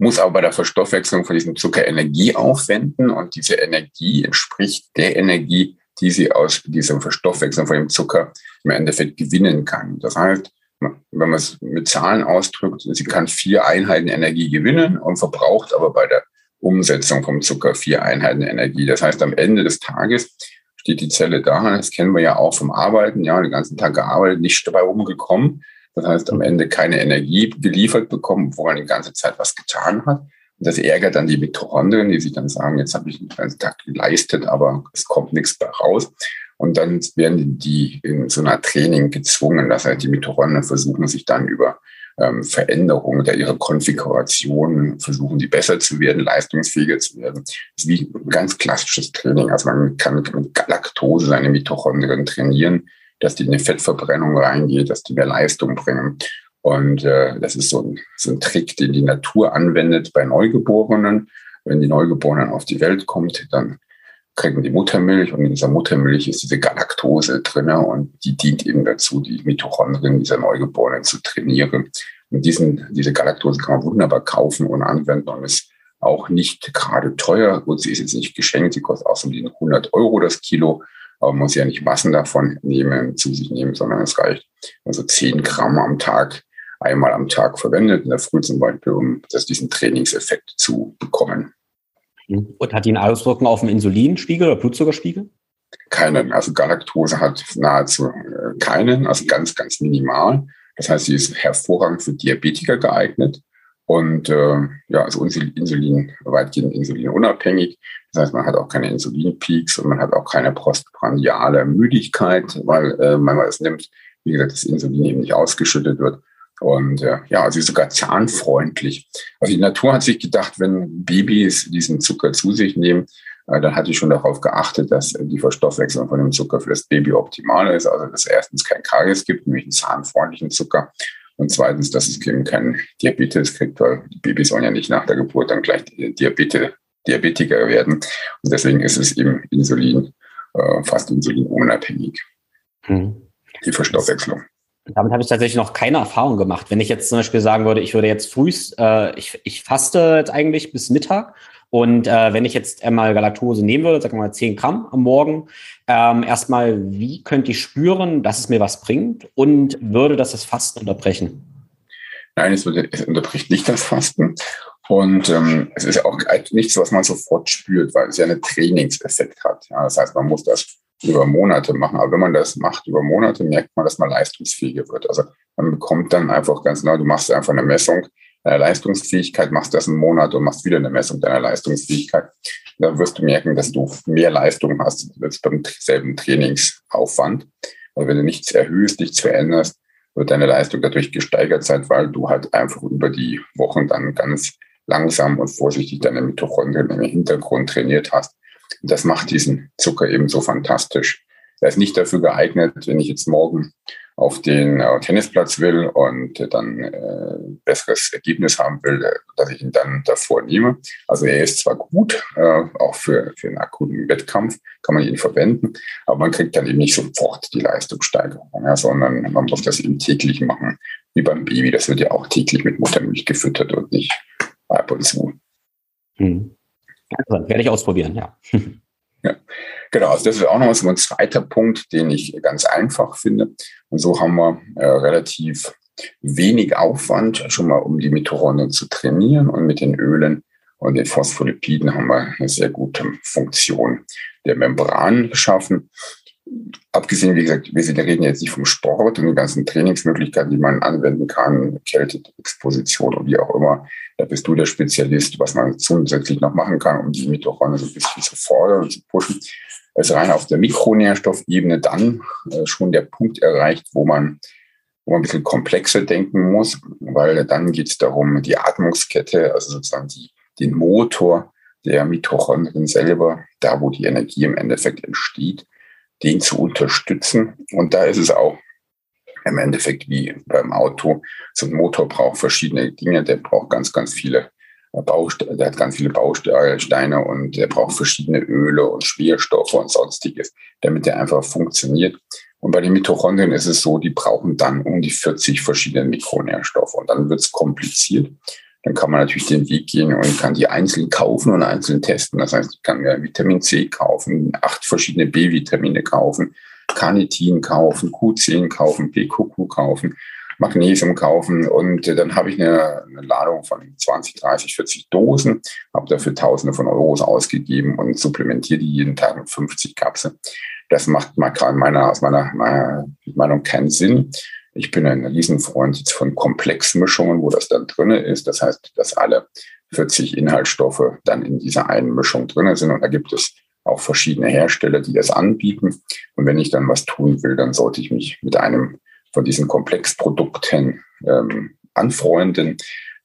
muss aber bei der Verstoffwechslung von diesem Zucker Energie aufwenden und diese Energie entspricht der Energie, die sie aus diesem Verstoffwechseln von dem Zucker im Endeffekt gewinnen kann. Das heißt, wenn man es mit Zahlen ausdrückt, sie kann vier Einheiten Energie gewinnen und verbraucht aber bei der Umsetzung vom Zucker vier Einheiten Energie. Das heißt, am Ende des Tages steht die Zelle da. Das kennen wir ja auch vom Arbeiten. Ja, den ganzen Tag gearbeitet, nicht dabei rumgekommen. Das heißt, am Ende keine Energie geliefert bekommen, wo man die ganze Zeit was getan hat. Und das ärgert dann die Mitochondrien, die sich dann sagen, jetzt habe ich den ganzen Tag geleistet, aber es kommt nichts bei raus. Und dann werden die in so einer Training gezwungen. Das heißt, die Mitochondrien versuchen sich dann über ähm, Veränderungen der ihrer Konfiguration, versuchen die besser zu werden, leistungsfähiger zu werden. Das ist wie ein ganz klassisches Training. Also man kann mit Galaktose seine Mitochondrien trainieren, dass die in eine Fettverbrennung reingeht, dass die mehr Leistung bringen. Und äh, das ist so ein, so ein Trick, den die Natur anwendet bei Neugeborenen. Wenn die Neugeborenen auf die Welt kommt, dann kriegen die Muttermilch und in dieser Muttermilch ist diese Galaktose drin und die dient eben dazu, die Mitochondrien dieser Neugeborenen zu trainieren. Und diesen, diese Galaktose kann man wunderbar kaufen und anwenden und ist auch nicht gerade teuer. Gut, sie ist jetzt nicht geschenkt, sie kostet außerdem 100 Euro das Kilo, aber man muss ja nicht Massen davon nehmen, zu sich nehmen, sondern es reicht also 10 Gramm am Tag einmal am Tag verwendet, in der Früh zum Beispiel, um das, diesen Trainingseffekt zu bekommen. Und hat die eine Auswirkung auf den Insulinspiegel oder Blutzuckerspiegel? Keinen. Also Galaktose hat nahezu äh, keinen, also ganz, ganz minimal. Das heißt, sie ist hervorragend für Diabetiker geeignet und äh, ja, also Insulin, weitgehend insulinunabhängig. Das heißt, man hat auch keine Insulinpeaks und man hat auch keine postprandiale Müdigkeit, weil äh, man es nimmt, wie gesagt, das Insulin eben nicht ausgeschüttet wird. Und äh, ja, sie ist sogar zahnfreundlich. Also die Natur hat sich gedacht, wenn Babys diesen Zucker zu sich nehmen, äh, dann hatte ich schon darauf geachtet, dass die Verstoffwechslung von dem Zucker für das Baby optimal ist. Also dass erstens kein Karies gibt, nämlich einen zahnfreundlichen Zucker. Und zweitens, dass es eben keinen Diabetes kriegt, weil die Babys sollen ja nicht nach der Geburt dann gleich Diabete, Diabetiker werden. Und deswegen ist es eben Insulin, äh, fast insulinunabhängig. Hm. Die Verstoffwechslung. Damit habe ich tatsächlich noch keine Erfahrung gemacht. Wenn ich jetzt zum Beispiel sagen würde, ich würde jetzt frühst, äh, ich, ich faste jetzt eigentlich bis Mittag und äh, wenn ich jetzt einmal Galaktose nehmen würde, sagen wir mal 10 Gramm am Morgen, ähm, erstmal, wie könnte ich spüren, dass es mir was bringt und würde das das Fasten unterbrechen? Nein, es, unterbricht nicht das Fasten. Und ähm, es ist auch nichts, was man sofort spürt, weil es ja einen Trainingseffekt hat. Ja, das heißt, man muss das über Monate machen. Aber wenn man das macht über Monate, merkt man, dass man leistungsfähiger wird. Also man bekommt dann einfach ganz neu, du machst einfach eine Messung deiner Leistungsfähigkeit, machst das einen Monat und machst wieder eine Messung deiner Leistungsfähigkeit. Dann wirst du merken, dass du mehr Leistung hast als beim selben Trainingsaufwand. Also wenn du nichts erhöhst, nichts veränderst, wird deine Leistung dadurch gesteigert sein, weil du halt einfach über die Wochen dann ganz langsam und vorsichtig deine Mitochondrien im Hintergrund trainiert hast das macht diesen Zucker eben so fantastisch. Er ist nicht dafür geeignet, wenn ich jetzt morgen auf den äh, Tennisplatz will und dann äh, besseres Ergebnis haben will, äh, dass ich ihn dann davor nehme. Also er ist zwar gut, äh, auch für, für einen akuten Wettkampf kann man ihn verwenden, aber man kriegt dann eben nicht sofort die Leistungssteigerung, ja, sondern man muss das eben täglich machen, wie beim Baby. Das wird ja auch täglich mit Muttermilch gefüttert und nicht ab und zu. Hm. Also, werde ich ausprobieren, ja. Ja, genau. Also das ist auch noch so ein zweiter Punkt, den ich ganz einfach finde. Und so haben wir äh, relativ wenig Aufwand, schon mal um die Mitochondrien zu trainieren. Und mit den Ölen und den Phospholipiden haben wir eine sehr gute Funktion der Membran geschaffen abgesehen, wie gesagt, wir reden jetzt nicht vom Sport und den ganzen Trainingsmöglichkeiten, die man anwenden kann, Kälteexposition und wie auch immer. Da bist du der Spezialist, was man zusätzlich noch machen kann, um die Mitochondrien so ein bisschen zu fordern und zu pushen. Ist rein auf der Mikronährstoffebene dann äh, schon der Punkt erreicht, wo man, wo man ein bisschen komplexer denken muss, weil dann geht es darum, die Atmungskette, also sozusagen die, den Motor der Mitochondrien selber, da wo die Energie im Endeffekt entsteht, den zu unterstützen. Und da ist es auch im Endeffekt wie beim Auto. So ein Motor braucht verschiedene Dinge. Der braucht ganz, ganz viele Bausteine, der hat ganz viele Bausteine und der braucht verschiedene Öle und Schwerstoffe und sonstiges, damit der einfach funktioniert. Und bei den Mitochondrien ist es so, die brauchen dann um die 40 verschiedene Mikronährstoffe und dann wird es kompliziert dann kann man natürlich den Weg gehen und kann die einzeln kaufen und einzeln testen. Das heißt, ich kann mir Vitamin C kaufen, acht verschiedene B-Vitamine kaufen, Carnitin kaufen, Q10 kaufen, PQQ kaufen, Magnesium kaufen und dann habe ich eine, eine Ladung von 20, 30, 40 Dosen, habe dafür Tausende von Euros ausgegeben und supplementiere die jeden Tag mit 50 Kapseln. Das macht mal meiner, aus meiner, meiner Meinung keinen Sinn. Ich bin ein Riesenfreund von Komplexmischungen, wo das dann drinne ist. Das heißt, dass alle 40 Inhaltsstoffe dann in dieser einen Mischung drinne sind. Und da gibt es auch verschiedene Hersteller, die das anbieten. Und wenn ich dann was tun will, dann sollte ich mich mit einem von diesen Komplexprodukten ähm, anfreunden.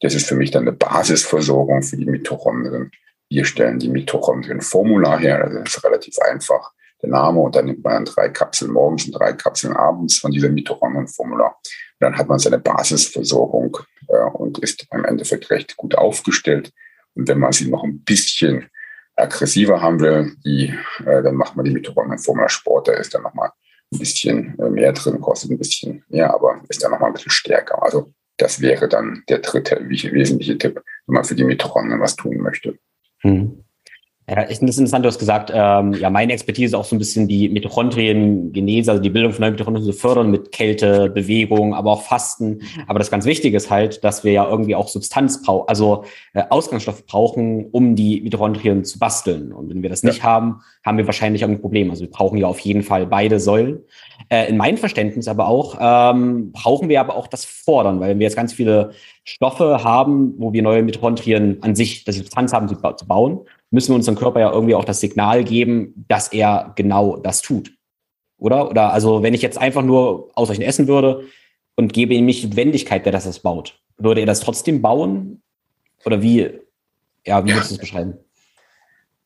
Das ist für mich dann eine Basisversorgung für die Mitochondrien. Wir stellen die Mitochondrien-Formula her, das ist relativ einfach der Name und dann nimmt man dann drei Kapseln morgens und drei Kapseln abends von dieser Mitochondrien-Formula. Dann hat man seine Basisversorgung äh, und ist im Endeffekt recht gut aufgestellt. Und wenn man sie noch ein bisschen aggressiver haben will, die, äh, dann macht man die Mitochondrien-Formula Sport, da ist dann nochmal ein bisschen äh, mehr drin, kostet ein bisschen mehr, aber ist dann nochmal ein bisschen stärker. Also das wäre dann der dritte wesentliche Tipp, wenn man für die Mitochondrien was tun möchte. Hm. Ja, ich finde es interessant, du hast gesagt, ähm, ja, meine Expertise ist auch so ein bisschen die Mitochondriengenese, also die Bildung von neuen Mitochondrien zu fördern mit Kälte, Bewegung, aber auch Fasten. Aber das ganz Wichtige ist halt, dass wir ja irgendwie auch Substanz brauchen, also äh, Ausgangsstoff brauchen, um die Mitochondrien zu basteln. Und wenn wir das nicht ja. haben, haben wir wahrscheinlich auch ein Problem. Also wir brauchen ja auf jeden Fall beide Säulen. Äh, in meinem Verständnis aber auch, ähm, brauchen wir aber auch das Fordern, weil wir jetzt ganz viele Stoffe haben, wo wir neue Mitochondrien an sich, das Substanz haben, zu, zu bauen müssen wir unserem Körper ja irgendwie auch das Signal geben, dass er genau das tut. Oder? Oder also, wenn ich jetzt einfach nur ausreichend essen würde und gebe ihm nicht die Wendigkeit, der das, baut, würde er das trotzdem bauen? Oder wie, ja, wie würdest du das beschreiben?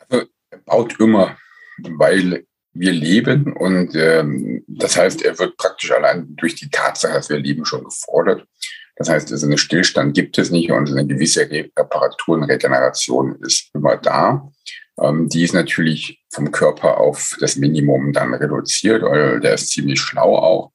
Also, er baut immer, weil wir leben und ähm, das heißt, er wird praktisch allein durch die Tatsache, dass wir leben, schon gefordert. Das heißt, also einen Stillstand gibt es nicht und eine gewisse Reparaturenregeneration ist immer da. Ähm, die ist natürlich vom Körper auf das Minimum dann reduziert, weil der ist ziemlich schlau auch.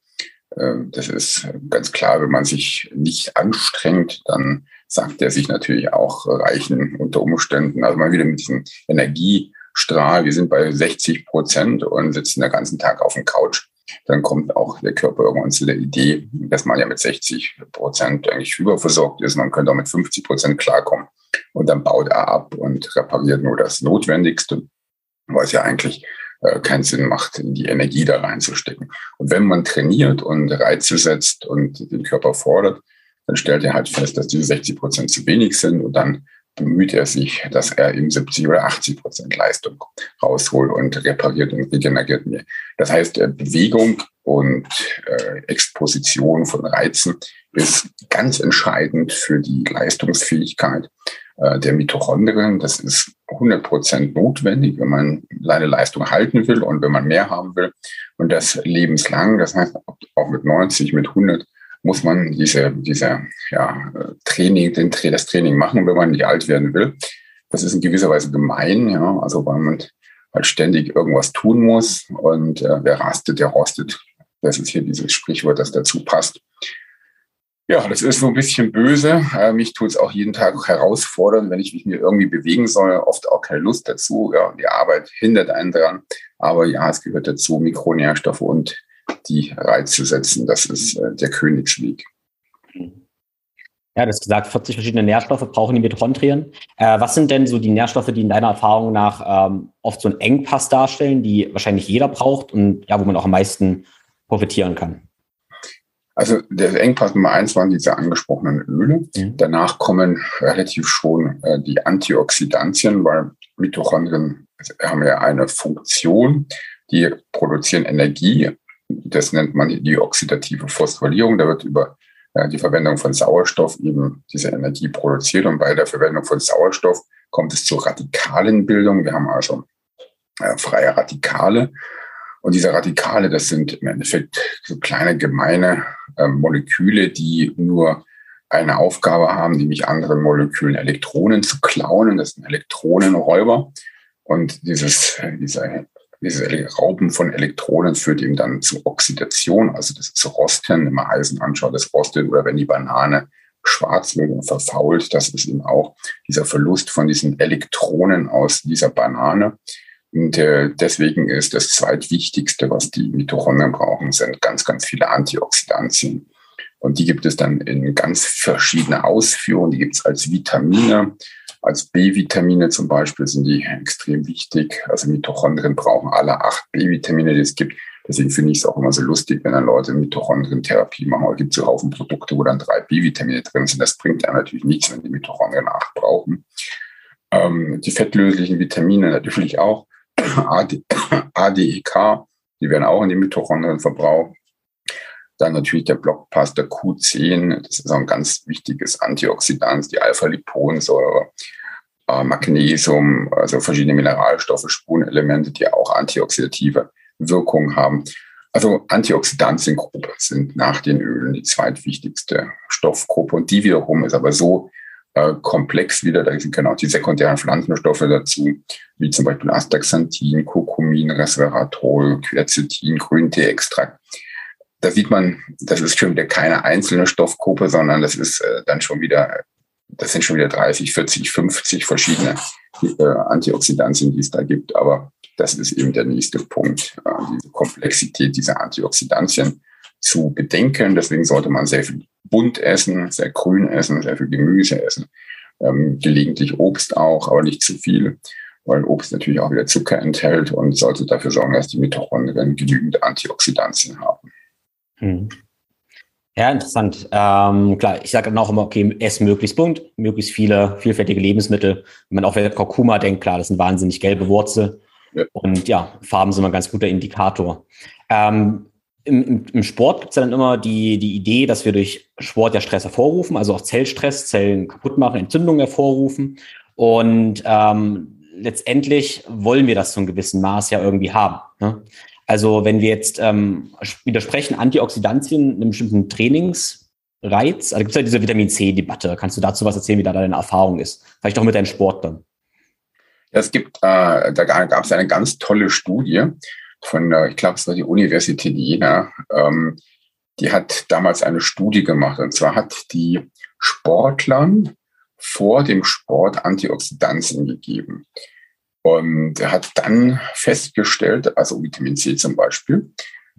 Ähm, das ist ganz klar, wenn man sich nicht anstrengt, dann sagt er sich natürlich auch reichen unter Umständen. Also mal wieder mit diesem Energiestrahl. Wir sind bei 60 Prozent und sitzen den ganzen Tag auf dem Couch dann kommt auch der Körper irgendwann zu der Idee, dass man ja mit 60 Prozent eigentlich überversorgt ist. Man könnte auch mit 50 Prozent klarkommen. Und dann baut er ab und repariert nur das Notwendigste, was ja eigentlich äh, keinen Sinn macht, die Energie da reinzustecken. Und wenn man trainiert und Reize setzt und den Körper fordert, dann stellt er halt fest, dass diese 60 Prozent zu wenig sind und dann bemüht er sich, dass er ihm 70 oder 80 Prozent Leistung rausholt und repariert und regeneriert mir. Das heißt, äh, Bewegung und äh, Exposition von Reizen ist ganz entscheidend für die Leistungsfähigkeit äh, der Mitochondrien. Das ist 100 Prozent notwendig, wenn man seine Leistung halten will und wenn man mehr haben will. Und das lebenslang, das heißt auch mit 90, mit 100 muss man diese, diese ja, Training, den, das Training machen, wenn man nicht alt werden will. Das ist in gewisser Weise gemein, ja, also weil man halt ständig irgendwas tun muss und äh, wer rastet, der rostet. Das ist hier dieses Sprichwort, das dazu passt. Ja, das ist so ein bisschen böse. Äh, mich tut es auch jeden Tag herausfordern, wenn ich mich mir irgendwie bewegen soll. Oft auch keine Lust dazu. Ja, die Arbeit hindert einen dran. Aber ja, es gehört dazu, Mikronährstoffe und die Reize setzen. Das ist äh, der Königsweg. Ja, das gesagt, 40 verschiedene Nährstoffe brauchen die Mitochondrien. Äh, was sind denn so die Nährstoffe, die in deiner Erfahrung nach ähm, oft so einen Engpass darstellen, die wahrscheinlich jeder braucht und ja, wo man auch am meisten profitieren kann? Also der Engpass Nummer eins waren diese angesprochenen Öle. Mhm. Danach kommen relativ schon äh, die Antioxidantien, weil Mitochondrien haben ja eine Funktion, die produzieren Energie das nennt man die oxidative Phosphorylierung. Da wird über äh, die Verwendung von Sauerstoff eben diese Energie produziert. Und bei der Verwendung von Sauerstoff kommt es zur Radikalenbildung. Wir haben also äh, freie Radikale. Und diese Radikale, das sind im Endeffekt so kleine gemeine äh, Moleküle, die nur eine Aufgabe haben, nämlich anderen Molekülen Elektronen zu klauen. Das sind Elektronenräuber. Und dieses, dieser dieses Rauben von Elektronen führt eben dann zu Oxidation, also das zu Rosten. Wenn man Eisen anschaut, das rostet oder wenn die Banane schwarz wird und verfault, das ist eben auch dieser Verlust von diesen Elektronen aus dieser Banane. Und äh, deswegen ist das zweitwichtigste, was die Mitochondrien brauchen, sind ganz, ganz viele Antioxidantien. Und die gibt es dann in ganz verschiedene Ausführungen. Die gibt es als Vitamine, als B-Vitamine zum Beispiel sind die extrem wichtig. Also Mitochondrien brauchen alle acht B-Vitamine, die es gibt. Deswegen finde ich es auch immer so lustig, wenn dann Leute Mitochondrien-Therapie machen. Es gibt so Haufen Produkte, wo dann drei B-Vitamine drin sind. Das bringt einem natürlich nichts, wenn die Mitochondrien acht brauchen. Ähm, die fettlöslichen Vitamine natürlich auch. AD, ADEK, die werden auch in den Mitochondrien verbraucht. Dann natürlich der Blockbuster Q10, das ist auch ein ganz wichtiges Antioxidant, die Alpha-Liponsäure, äh, Magnesium, also verschiedene Mineralstoffe, Spurenelemente, die auch antioxidative Wirkung haben. Also Antioxidantiengruppe sind nach den Ölen die zweitwichtigste Stoffgruppe und die wiederum ist aber so äh, komplex wieder, da sind genau die sekundären Pflanzenstoffe dazu, wie zum Beispiel Astaxanthin, Kurkumin, Resveratrol, Quercetin, Grünteeextrakt. Da sieht man, das ist schon wieder keine einzelne Stoffgruppe, sondern das ist äh, dann schon wieder, das sind schon wieder 30, 40, 50 verschiedene äh, Antioxidantien, die es da gibt. Aber das ist eben der nächste Punkt, äh, diese Komplexität dieser Antioxidantien zu bedenken. Deswegen sollte man sehr viel bunt essen, sehr grün essen, sehr viel Gemüse essen, ähm, gelegentlich Obst auch, aber nicht zu viel, weil Obst natürlich auch wieder Zucker enthält und sollte dafür sorgen, dass die Mitochondrien genügend Antioxidantien haben. Hm. Ja, interessant. Ähm, klar, ich sage dann auch immer, okay, ess möglichst bunt, möglichst viele vielfältige Lebensmittel. Wenn man auch wieder Kurkuma denkt, klar, das sind wahnsinnig gelbe Wurzel. Ja. Und ja, Farben sind ein ganz guter Indikator. Ähm, im, im, Sport gibt es dann immer die, die Idee, dass wir durch Sport ja Stress hervorrufen, also auch Zellstress, Zellen kaputt machen, Entzündungen hervorrufen. Und ähm, letztendlich wollen wir das zu einem gewissen Maß ja irgendwie haben. Ne? Also wenn wir jetzt ähm, widersprechen, Antioxidantien einem bestimmten Trainingsreiz, also gibt es ja diese Vitamin C-Debatte. Kannst du dazu was erzählen, wie da deine Erfahrung ist? Vielleicht auch mit deinem Sport dann. Es gibt, äh, da gab es eine ganz tolle Studie von, äh, ich glaube, es war die Universität Jena. Ähm, die hat damals eine Studie gemacht. Und zwar hat die Sportlern vor dem Sport Antioxidantien gegeben. Und er hat dann festgestellt, also Vitamin C zum Beispiel,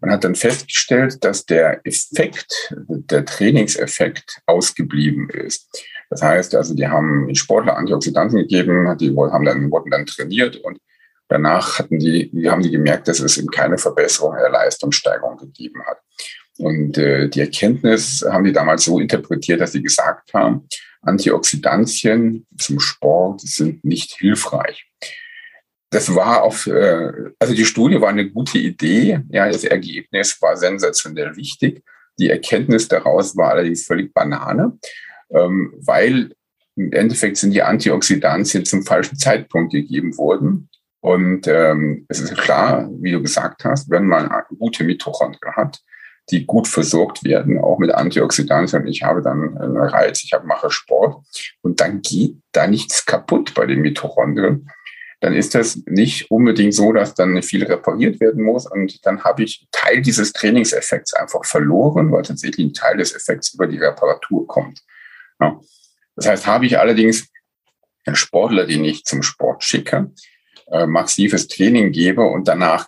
man hat dann festgestellt, dass der Effekt, der Trainingseffekt ausgeblieben ist. Das heißt also, die haben den Sportler Antioxidantien gegeben, die haben dann, wurden dann trainiert und danach hatten die, die haben die gemerkt, dass es eben keine Verbesserung der Leistungssteigerung gegeben hat. Und äh, die Erkenntnis haben die damals so interpretiert, dass sie gesagt haben, Antioxidantien zum Sport sind nicht hilfreich. Das war auf, also die Studie war eine gute Idee. Ja, das Ergebnis war sensationell wichtig. Die Erkenntnis daraus war allerdings völlig Banane ähm, weil im Endeffekt sind die Antioxidantien zum falschen Zeitpunkt gegeben worden. Und ähm, es ist klar, wie du gesagt hast, wenn man gute Mitochondrien hat, die gut versorgt werden, auch mit Antioxidantien. Ich habe dann einen Reiz, ich mache Sport und dann geht da nichts kaputt bei den Mitochondrien. Dann ist das nicht unbedingt so, dass dann viel repariert werden muss und dann habe ich Teil dieses Trainingseffekts einfach verloren, weil tatsächlich ein Teil des Effekts über die Reparatur kommt. Ja. Das heißt, habe ich allerdings einen Sportler, den ich zum Sport schicke, äh, massives Training gebe und danach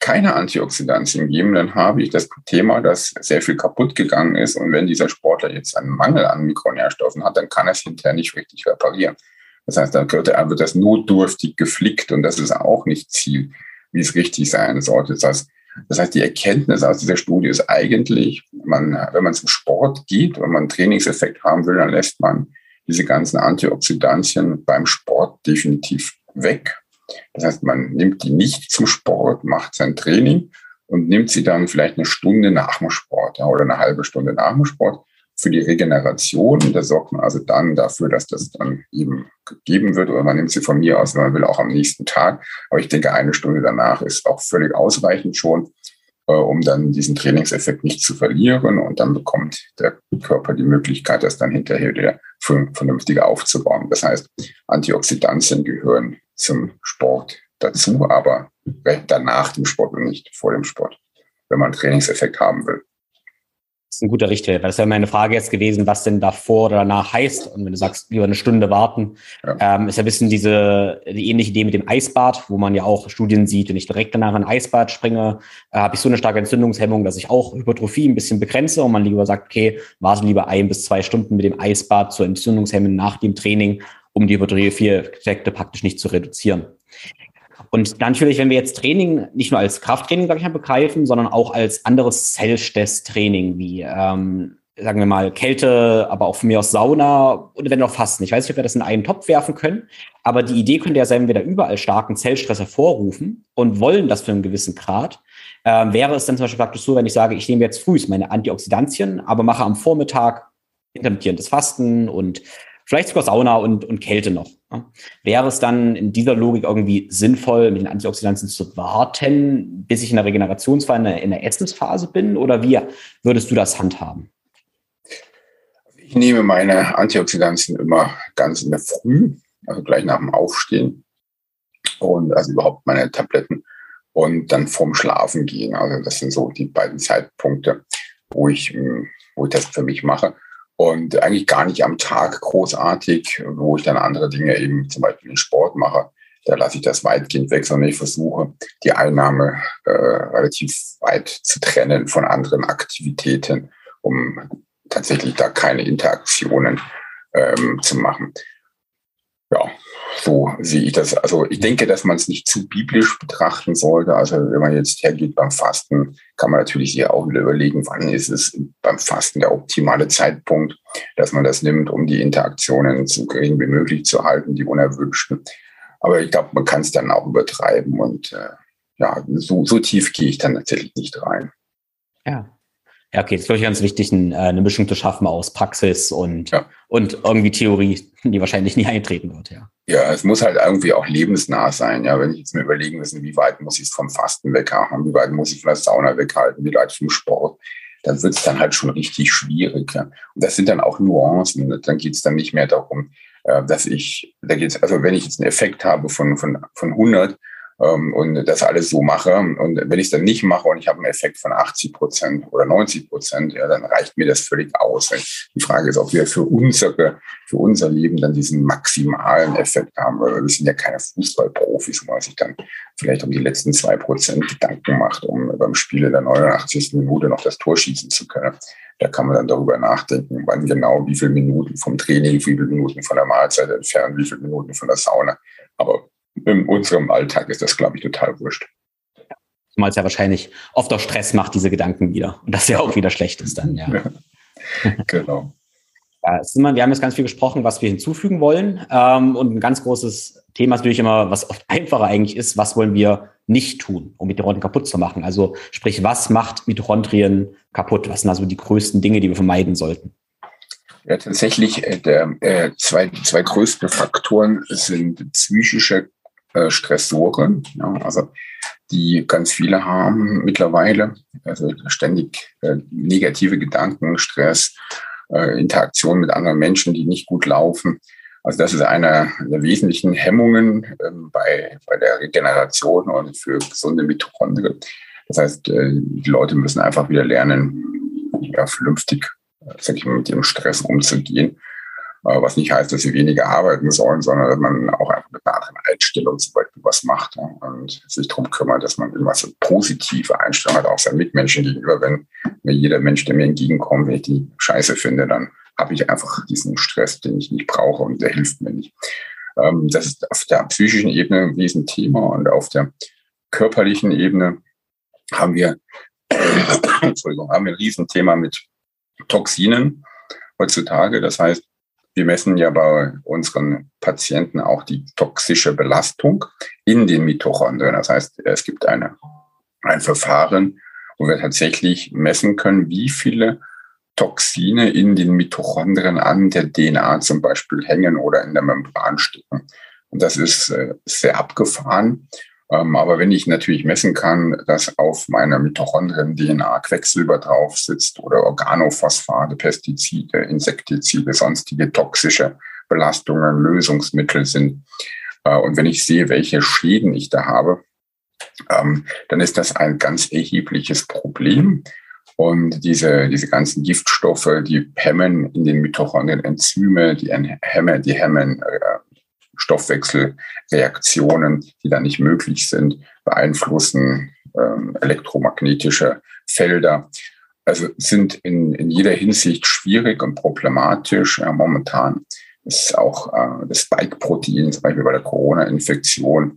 keine Antioxidantien geben, dann habe ich das Thema, dass sehr viel kaputt gegangen ist. Und wenn dieser Sportler jetzt einen Mangel an Mikronährstoffen hat, dann kann er es hinterher nicht richtig reparieren. Das heißt, dann wird, er, wird das notdürftig geflickt und das ist auch nicht Ziel, wie es richtig sein sollte. Das heißt, das heißt, die Erkenntnis aus dieser Studie ist eigentlich, man, wenn man zum Sport geht und man einen Trainingseffekt haben will, dann lässt man diese ganzen Antioxidantien beim Sport definitiv weg. Das heißt, man nimmt die nicht zum Sport, macht sein Training und nimmt sie dann vielleicht eine Stunde nach dem Sport ja, oder eine halbe Stunde nach dem Sport für die Regeneration. Da sorgt man also dann dafür, dass das dann eben gegeben wird oder man nimmt sie von mir aus, wenn man will, auch am nächsten Tag. Aber ich denke, eine Stunde danach ist auch völlig ausreichend schon, äh, um dann diesen Trainingseffekt nicht zu verlieren. Und dann bekommt der Körper die Möglichkeit, das dann hinterher wieder vernünftiger aufzubauen. Das heißt, Antioxidantien gehören zum Sport dazu, aber danach dem Sport und nicht vor dem Sport, wenn man einen Trainingseffekt haben will. Das ist ein guter Richtwert. Das wäre meine Frage jetzt gewesen, was denn davor oder danach heißt. Und wenn du sagst, lieber eine Stunde warten, ja. ähm, ist ja ein bisschen diese, die ähnliche Idee mit dem Eisbad, wo man ja auch Studien sieht, wenn ich direkt danach in ein Eisbad springe, äh, habe ich so eine starke Entzündungshemmung, dass ich auch Hypertrophie ein bisschen begrenze und man lieber sagt, okay, warte lieber ein bis zwei Stunden mit dem Eisbad zur Entzündungshemmung nach dem Training, um die Hypertrophie-Effekte praktisch nicht zu reduzieren. Und natürlich, wenn wir jetzt Training nicht nur als Krafttraining, sage ich mal, begreifen, sondern auch als anderes Zellstresstraining, wie ähm, sagen wir mal, Kälte, aber auch von mir aus Sauna oder wenn auch Fasten. Ich weiß nicht, ob wir das in einen Topf werfen können, aber die Idee könnte ja sein, wenn wir da überall starken Zellstress hervorrufen und wollen das für einen gewissen Grad, äh, wäre es dann zum Beispiel praktisch so, wenn ich sage, ich nehme jetzt früh meine Antioxidantien, aber mache am Vormittag intermittierendes Fasten und vielleicht sogar Sauna und, und Kälte noch. Wäre es dann in dieser Logik irgendwie sinnvoll, mit den Antioxidantien zu warten, bis ich in der Regenerationsphase, in der Essensphase bin? Oder wie würdest du das handhaben? Ich nehme meine Antioxidantien immer ganz in der Früh, also gleich nach dem Aufstehen. Und also überhaupt meine Tabletten und dann vorm Schlafen gehen. Also das sind so die beiden Zeitpunkte, wo ich, wo ich das für mich mache. Und eigentlich gar nicht am Tag großartig, wo ich dann andere Dinge eben zum Beispiel den Sport mache. Da lasse ich das weitgehend weg, sondern ich versuche, die Einnahme äh, relativ weit zu trennen von anderen Aktivitäten, um tatsächlich da keine Interaktionen ähm, zu machen. Ja, so sehe ich das. Also ich denke, dass man es nicht zu biblisch betrachten sollte. Also wenn man jetzt hergeht beim Fasten, kann man natürlich sich auch wieder überlegen, wann ist es beim Fasten der optimale Zeitpunkt, dass man das nimmt, um die Interaktionen so gering wie möglich zu halten, die unerwünschten. Aber ich glaube, man kann es dann auch übertreiben und äh, ja, so, so tief gehe ich dann tatsächlich nicht rein. Ja, ja, okay, das ist, glaube ich, ganz wichtig, äh, eine Mischung zu schaffen aus Praxis und, ja. und irgendwie Theorie, die wahrscheinlich nie eintreten wird, ja. Ja, es muss halt irgendwie auch lebensnah sein, ja. Wenn ich jetzt mir überlegen müssen, wie weit muss ich es vom Fasten weghaben, wie weit muss ich von der Sauna weghalten, wie weit vom Sport, dann wird es dann halt schon richtig schwierig. Ja. Und das sind dann auch Nuancen. Dann geht es dann nicht mehr darum, äh, dass ich, da geht's, also wenn ich jetzt einen Effekt habe von, von, von 100, ähm, und das alles so mache. Und wenn ich es dann nicht mache und ich habe einen Effekt von 80 Prozent oder 90 Prozent, ja, dann reicht mir das völlig aus. Die Frage ist, ob wir für unsere, für unser Leben dann diesen maximalen Effekt haben, weil wir sind ja keine Fußballprofis, wo man sich dann vielleicht um die letzten zwei Prozent Gedanken macht, um beim Spiel in der 89. Minute noch das Tor schießen zu können. Da kann man dann darüber nachdenken, wann genau, wie viele Minuten vom Training, wie viele Minuten von der Mahlzeit entfernt, wie viele Minuten von der Sauna. Aber in unserem Alltag ist das, glaube ich, total wurscht. Zumal es ja wahrscheinlich oft auch Stress macht, diese Gedanken wieder. Und das ja auch wieder schlecht ist dann, ja. ja genau. Ja, immer, wir haben jetzt ganz viel gesprochen, was wir hinzufügen wollen. Ähm, und ein ganz großes Thema ist natürlich immer, was oft einfacher eigentlich ist, was wollen wir nicht tun, um Mitochondrien kaputt zu machen? Also sprich, was macht Mitochondrien kaputt? Was sind also die größten Dinge, die wir vermeiden sollten? Ja, tatsächlich, äh, der, äh, zwei, zwei größte Faktoren sind psychische äh, Stressoren, ja, also die ganz viele haben mittlerweile, also ständig äh, negative Gedanken, Stress, äh, Interaktion mit anderen Menschen, die nicht gut laufen. Also das ist eine der wesentlichen Hemmungen ähm, bei, bei der Regeneration und für gesunde Mitochondrien. Das heißt, äh, die Leute müssen einfach wieder lernen, ja, vernünftig äh, sag ich mal, mit dem Stress umzugehen. Äh, was nicht heißt, dass sie weniger arbeiten sollen, sondern dass man auch einfach mit einer anderen Einstellung zum Beispiel was macht und sich darum kümmert, dass man immer so positive Einstellung hat, auch seinen Mitmenschen gegenüber. Wenn mir jeder Mensch, der mir entgegenkommt, wenn ich die scheiße finde, dann habe ich einfach diesen Stress, den ich nicht brauche und der hilft mir nicht. Ähm, das ist auf der psychischen Ebene ein Riesenthema und auf der körperlichen Ebene haben wir, Entschuldigung, haben wir ein Riesenthema mit Toxinen heutzutage. Das heißt, wir messen ja bei unseren Patienten auch die toxische Belastung in den Mitochondrien. Das heißt, es gibt eine, ein Verfahren, wo wir tatsächlich messen können, wie viele Toxine in den Mitochondrien an der DNA zum Beispiel hängen oder in der Membran stecken. Und das ist äh, sehr abgefahren. Ähm, aber wenn ich natürlich messen kann, dass auf meiner Mitochondrien-DNA Quecksilber drauf sitzt oder Organophosphate, Pestizide, Insektizide, sonstige toxische Belastungen, Lösungsmittel sind, äh, und wenn ich sehe, welche Schäden ich da habe, ähm, dann ist das ein ganz erhebliches Problem. Und diese, diese ganzen Giftstoffe, die hemmen in den Mitochondrien Enzyme, die hemmen, die hemmen äh, Stoffwechselreaktionen, die dann nicht möglich sind, beeinflussen ähm, elektromagnetische Felder. Also sind in, in jeder Hinsicht schwierig und problematisch. Ja, momentan ist auch äh, das Spike-Protein, zum Beispiel bei der Corona-Infektion,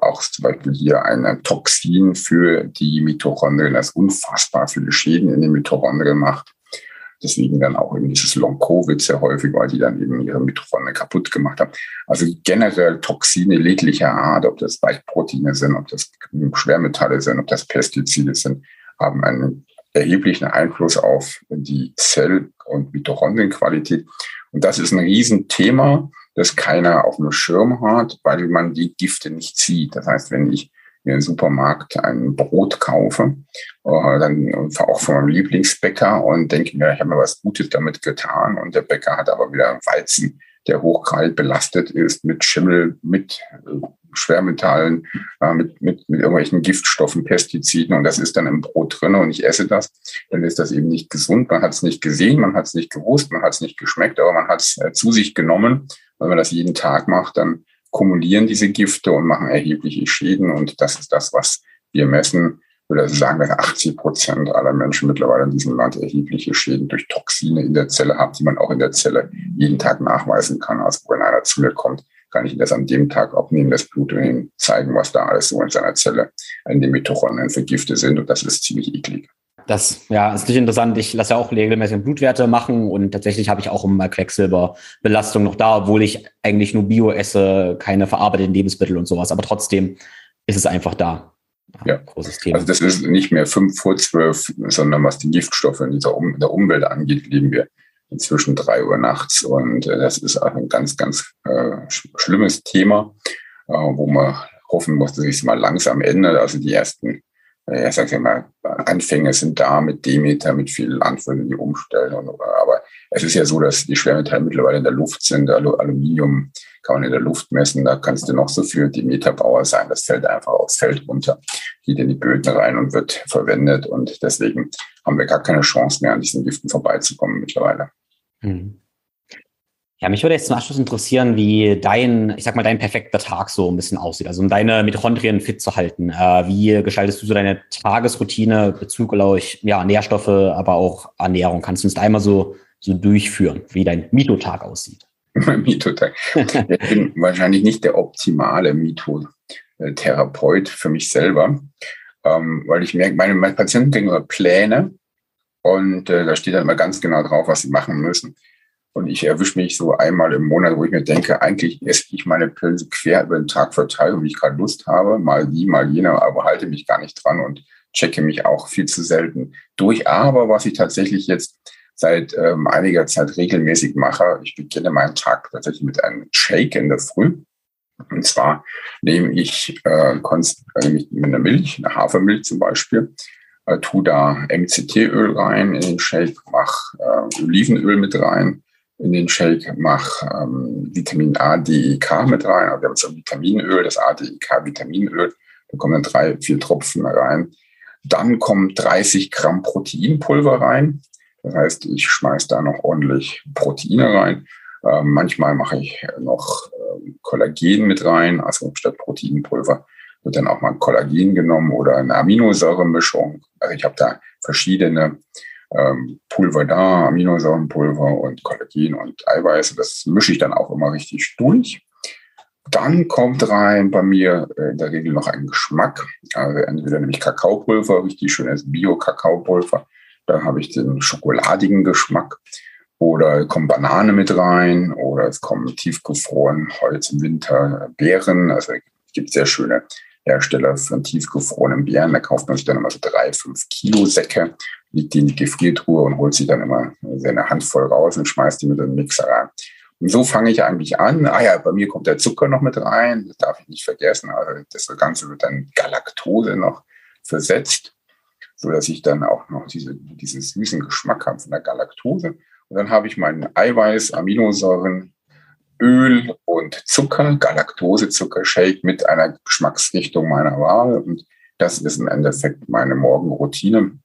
auch zum Beispiel hier ein Toxin für die Mitochondrien, das unfassbar viele Schäden in den Mitochondrien macht. Deswegen dann auch eben dieses Long-Covid sehr häufig, weil die dann eben ihre Mitochondrien kaputt gemacht haben. Also generell Toxine jeglicher Art, ob das Weichproteine sind, ob das Schwermetalle sind, ob das Pestizide sind, haben einen erheblichen Einfluss auf die Zell- und Mitochondrienqualität. Und das ist ein Riesenthema, das keiner auf dem Schirm hat, weil man die Gifte nicht sieht. Das heißt, wenn ich mir im Supermarkt ein Brot kaufe, äh, dann auch von meinem Lieblingsbäcker und denke mir, ich habe mir was Gutes damit getan und der Bäcker hat aber wieder Weizen, der hochgradig belastet ist mit Schimmel, mit äh, Schwermetallen, äh, mit, mit, mit irgendwelchen Giftstoffen, Pestiziden und das ist dann im Brot drin und ich esse das, dann ist das eben nicht gesund. Man hat es nicht gesehen, man hat es nicht gewusst, man hat es nicht geschmeckt, aber man hat es zu sich genommen. Wenn man das jeden Tag macht, dann kumulieren diese Gifte und machen erhebliche Schäden. Und das ist das, was wir messen. Ich würde also sagen, dass 80 Prozent aller Menschen mittlerweile in diesem Land erhebliche Schäden durch Toxine in der Zelle haben, die man auch in der Zelle jeden Tag nachweisen kann. Also wenn einer zu mir kommt, kann ich das an dem Tag abnehmen, das Blut und ihm zeigen, was da alles so in seiner Zelle in den Mitochondrien für Gifte sind. Und das ist ziemlich eklig. Das ja, ist nicht interessant. Ich lasse ja auch regelmäßig Blutwerte machen und tatsächlich habe ich auch immer Quecksilberbelastung noch da, obwohl ich eigentlich nur Bio esse, keine verarbeiteten Lebensmittel und sowas. Aber trotzdem ist es einfach da. Ja, großes Thema. Also das ist nicht mehr fünf vor zwölf, sondern was die Giftstoffe in dieser um der Umwelt angeht, leben wir inzwischen drei Uhr nachts. Und äh, das ist auch ein ganz, ganz äh, schlimmes Thema, äh, wo man hoffen muss, dass es mal langsam ändert. Also die ersten ja, sag ich mal, Anfänge sind da mit Demeter, mit vielen Landwirten, die umstellen. Und, aber es ist ja so, dass die Schwermetalle mittlerweile in der Luft sind. Aluminium kann man in der Luft messen. Da kannst du noch so viel Demeterbauer sein. Das fällt einfach aufs Feld runter, geht in die Böden rein und wird verwendet. Und deswegen haben wir gar keine Chance mehr, an diesen Giften vorbeizukommen mittlerweile. Hm. Ja, mich würde jetzt zum Abschluss interessieren, wie dein, ich sag mal, dein perfekter Tag so ein bisschen aussieht. Also um deine Mitochondrien fit zu halten. Äh, wie gestaltest du so deine Tagesroutine bezüglich ja, Nährstoffe, aber auch Ernährung? Kannst du uns da einmal so, so durchführen, wie dein Mitotag aussieht? Mein Mitotag. ich bin wahrscheinlich nicht der optimale Mitotherapeut für mich selber, ähm, weil ich merke, meine, meine Patienten kriegen Pläne und äh, da steht dann immer ganz genau drauf, was sie machen müssen. Und ich erwische mich so einmal im Monat, wo ich mir denke, eigentlich esse ich meine Pillen quer über den Tag verteilt, wie ich gerade Lust habe, mal die, mal jene, aber halte mich gar nicht dran und checke mich auch viel zu selten durch. Aber was ich tatsächlich jetzt seit ähm, einiger Zeit regelmäßig mache, ich beginne meinen Tag tatsächlich mit einem Shake in der Früh. Und zwar nehme ich, äh, äh nehme ich mit einer Milch, eine Hafermilch zum Beispiel, äh, tu da MCT-Öl rein in den Shake, mach äh, Olivenöl mit rein, in den Shake, mach ähm, Vitamin A, D, E, K mit rein. Also wir haben so Vitaminöl, das A, D, E, K Vitaminöl. Da kommen dann drei, vier Tropfen rein. Dann kommen 30 Gramm Proteinpulver rein. Das heißt, ich schmeiß da noch ordentlich Proteine rein. Ähm, manchmal mache ich noch ähm, Kollagen mit rein, also statt Proteinpulver wird dann auch mal Kollagen genommen oder eine Aminosäuremischung. Also ich habe da verschiedene ähm, Pulver da, Aminosäurenpulver und Kollagen und Eiweiß. Das mische ich dann auch immer richtig durch. Dann kommt rein bei mir äh, in der Regel noch ein Geschmack. Also entweder nämlich Kakaopulver, richtig schönes Bio-Kakaopulver. Dann habe ich den schokoladigen Geschmack. Oder kommt Banane mit rein oder es kommen tiefgefroren Holz im Winter Beeren. Also es gibt sehr schöne Hersteller von tiefgefrorenen Beeren. Da kauft man sich dann immer so drei, fünf Kilo Säcke liegt die in die Gefriertruhe und holt sich dann immer seine Handvoll raus und schmeißt die mit dem Mixer rein. Und so fange ich eigentlich an. Ah ja, bei mir kommt der Zucker noch mit rein, das darf ich nicht vergessen. Also das Ganze wird dann Galaktose noch versetzt, so dass ich dann auch noch diese, diesen süßen Geschmack habe von der Galaktose. Und dann habe ich meinen Eiweiß, Aminosäuren, Öl und Zucker, Galaktosezucker-Shake mit einer Geschmacksrichtung meiner Wahl. Und das ist im Endeffekt meine Morgenroutine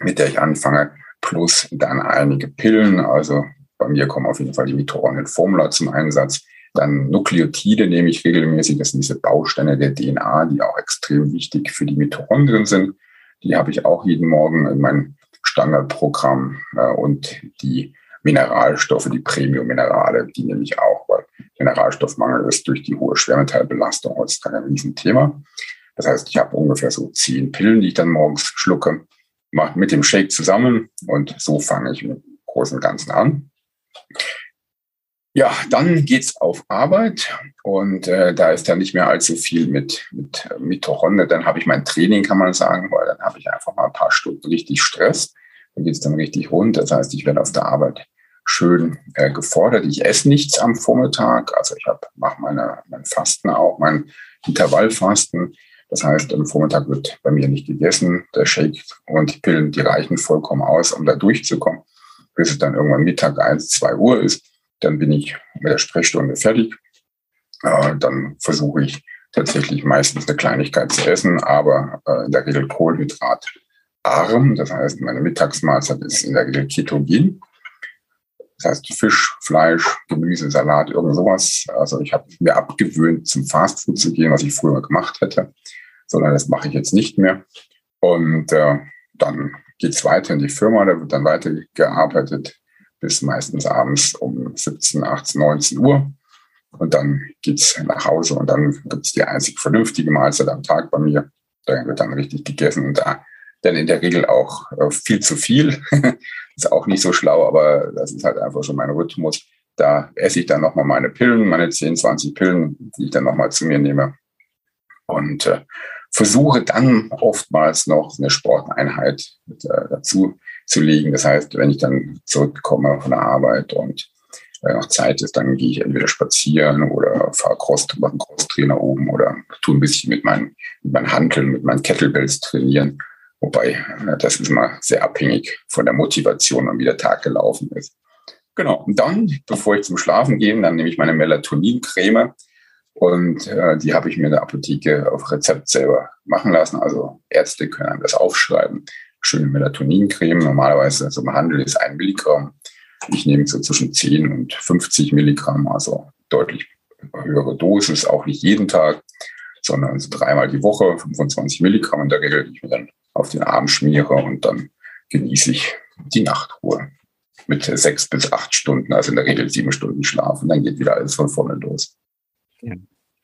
mit der ich anfange, plus dann einige Pillen. Also bei mir kommen auf jeden Fall die Mitochondrien-Formula zum Einsatz. Dann Nukleotide nehme ich regelmäßig. Das sind diese Bausteine der DNA, die auch extrem wichtig für die Mitochondrien sind. Die habe ich auch jeden Morgen in meinem Standardprogramm. Äh, und die Mineralstoffe, die Premium-Minerale, die nehme ich auch, weil Mineralstoffmangel ist durch die hohe Schwermetallbelastung heutzutage ein Riesenthema. Das heißt, ich habe ungefähr so zehn Pillen, die ich dann morgens schlucke mit dem Shake zusammen und so fange ich Großen und Ganzen an. Ja, dann geht's auf Arbeit und äh, da ist dann nicht mehr allzu viel mit, mit Mitochondrien. Dann habe ich mein Training, kann man sagen, weil dann habe ich einfach mal ein paar Stunden richtig Stress. Dann geht's dann richtig rund. Das heißt, ich werde auf der Arbeit schön äh, gefordert. Ich esse nichts am Vormittag. Also ich mache meine mein Fasten auch, mein Intervallfasten. Das heißt, am Vormittag wird bei mir nicht gegessen. Der Shake und die Pillen, die reichen vollkommen aus, um da durchzukommen, bis es dann irgendwann Mittag eins, zwei Uhr ist. Dann bin ich mit der Sprechstunde fertig. Äh, dann versuche ich tatsächlich meistens eine Kleinigkeit zu essen, aber äh, in der Regel Kohlenhydratarm. Das heißt, meine Mittagsmahlzeit ist in der Regel Ketogen. Das heißt Fisch, Fleisch, Gemüse, Salat, irgend sowas. Also ich habe mir abgewöhnt, zum Fastfood zu gehen, was ich früher gemacht hätte, sondern das mache ich jetzt nicht mehr. Und äh, dann geht's weiter in die Firma, da wird dann weitergearbeitet bis meistens abends um 17, 18, 19 Uhr. Und dann geht's nach Hause und dann gibt's die einzig vernünftige Mahlzeit am Tag bei mir. Da wird dann richtig gegessen und da dann in der Regel auch äh, viel zu viel. ist auch nicht so schlau, aber das ist halt einfach schon mein Rhythmus. Da esse ich dann nochmal meine Pillen, meine 10, 20 Pillen, die ich dann nochmal zu mir nehme. Und äh, versuche dann oftmals noch eine Sporteinheit mit, äh, dazu zu legen. Das heißt, wenn ich dann zurückkomme von der Arbeit und äh, noch Zeit ist, dann gehe ich entweder spazieren oder fahre Cross, mache einen Crosstrainer oben oder tue ein bisschen mit meinen, mit meinen Hanteln, mit meinen Kettlebells trainieren. Wobei, äh, das ist immer sehr abhängig von der Motivation und wie der Tag gelaufen ist. Genau. Und dann, bevor ich zum Schlafen gehe, dann nehme ich meine Melatonincreme. Und äh, die habe ich mir in der Apotheke auf Rezept selber machen lassen. Also Ärzte können einem das aufschreiben. Schöne Melatonincreme. Normalerweise so im Handel ist ein Milligramm. Ich nehme so zwischen 10 und 50 Milligramm, also deutlich höhere Dosis, auch nicht jeden Tag, sondern so dreimal die Woche, 25 Milligramm in der Regel, die ich mir dann auf den Arm schmiere und dann genieße ich die Nachtruhe mit sechs bis acht Stunden, also in der Regel sieben Stunden Schlaf und dann geht wieder alles von vorne los. Ja.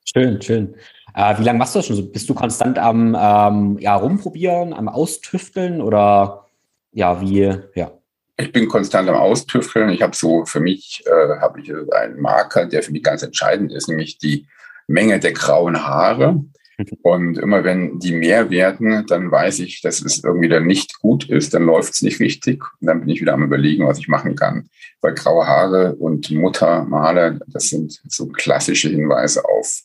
Schön, schön. Äh, wie lange machst du das schon? Bist du konstant am ähm, ja, rumprobieren, am Austüfteln oder ja, wie, ja? Ich bin konstant am Austüfteln. Ich habe so für mich äh, habe ich einen Marker, der für mich ganz entscheidend ist, nämlich die Menge der grauen Haare. Und immer wenn die mehr werden, dann weiß ich, dass es irgendwie dann nicht gut ist, dann läuft es nicht richtig. Und dann bin ich wieder am überlegen, was ich machen kann. Weil graue Haare und Muttermale, das sind so klassische Hinweise auf,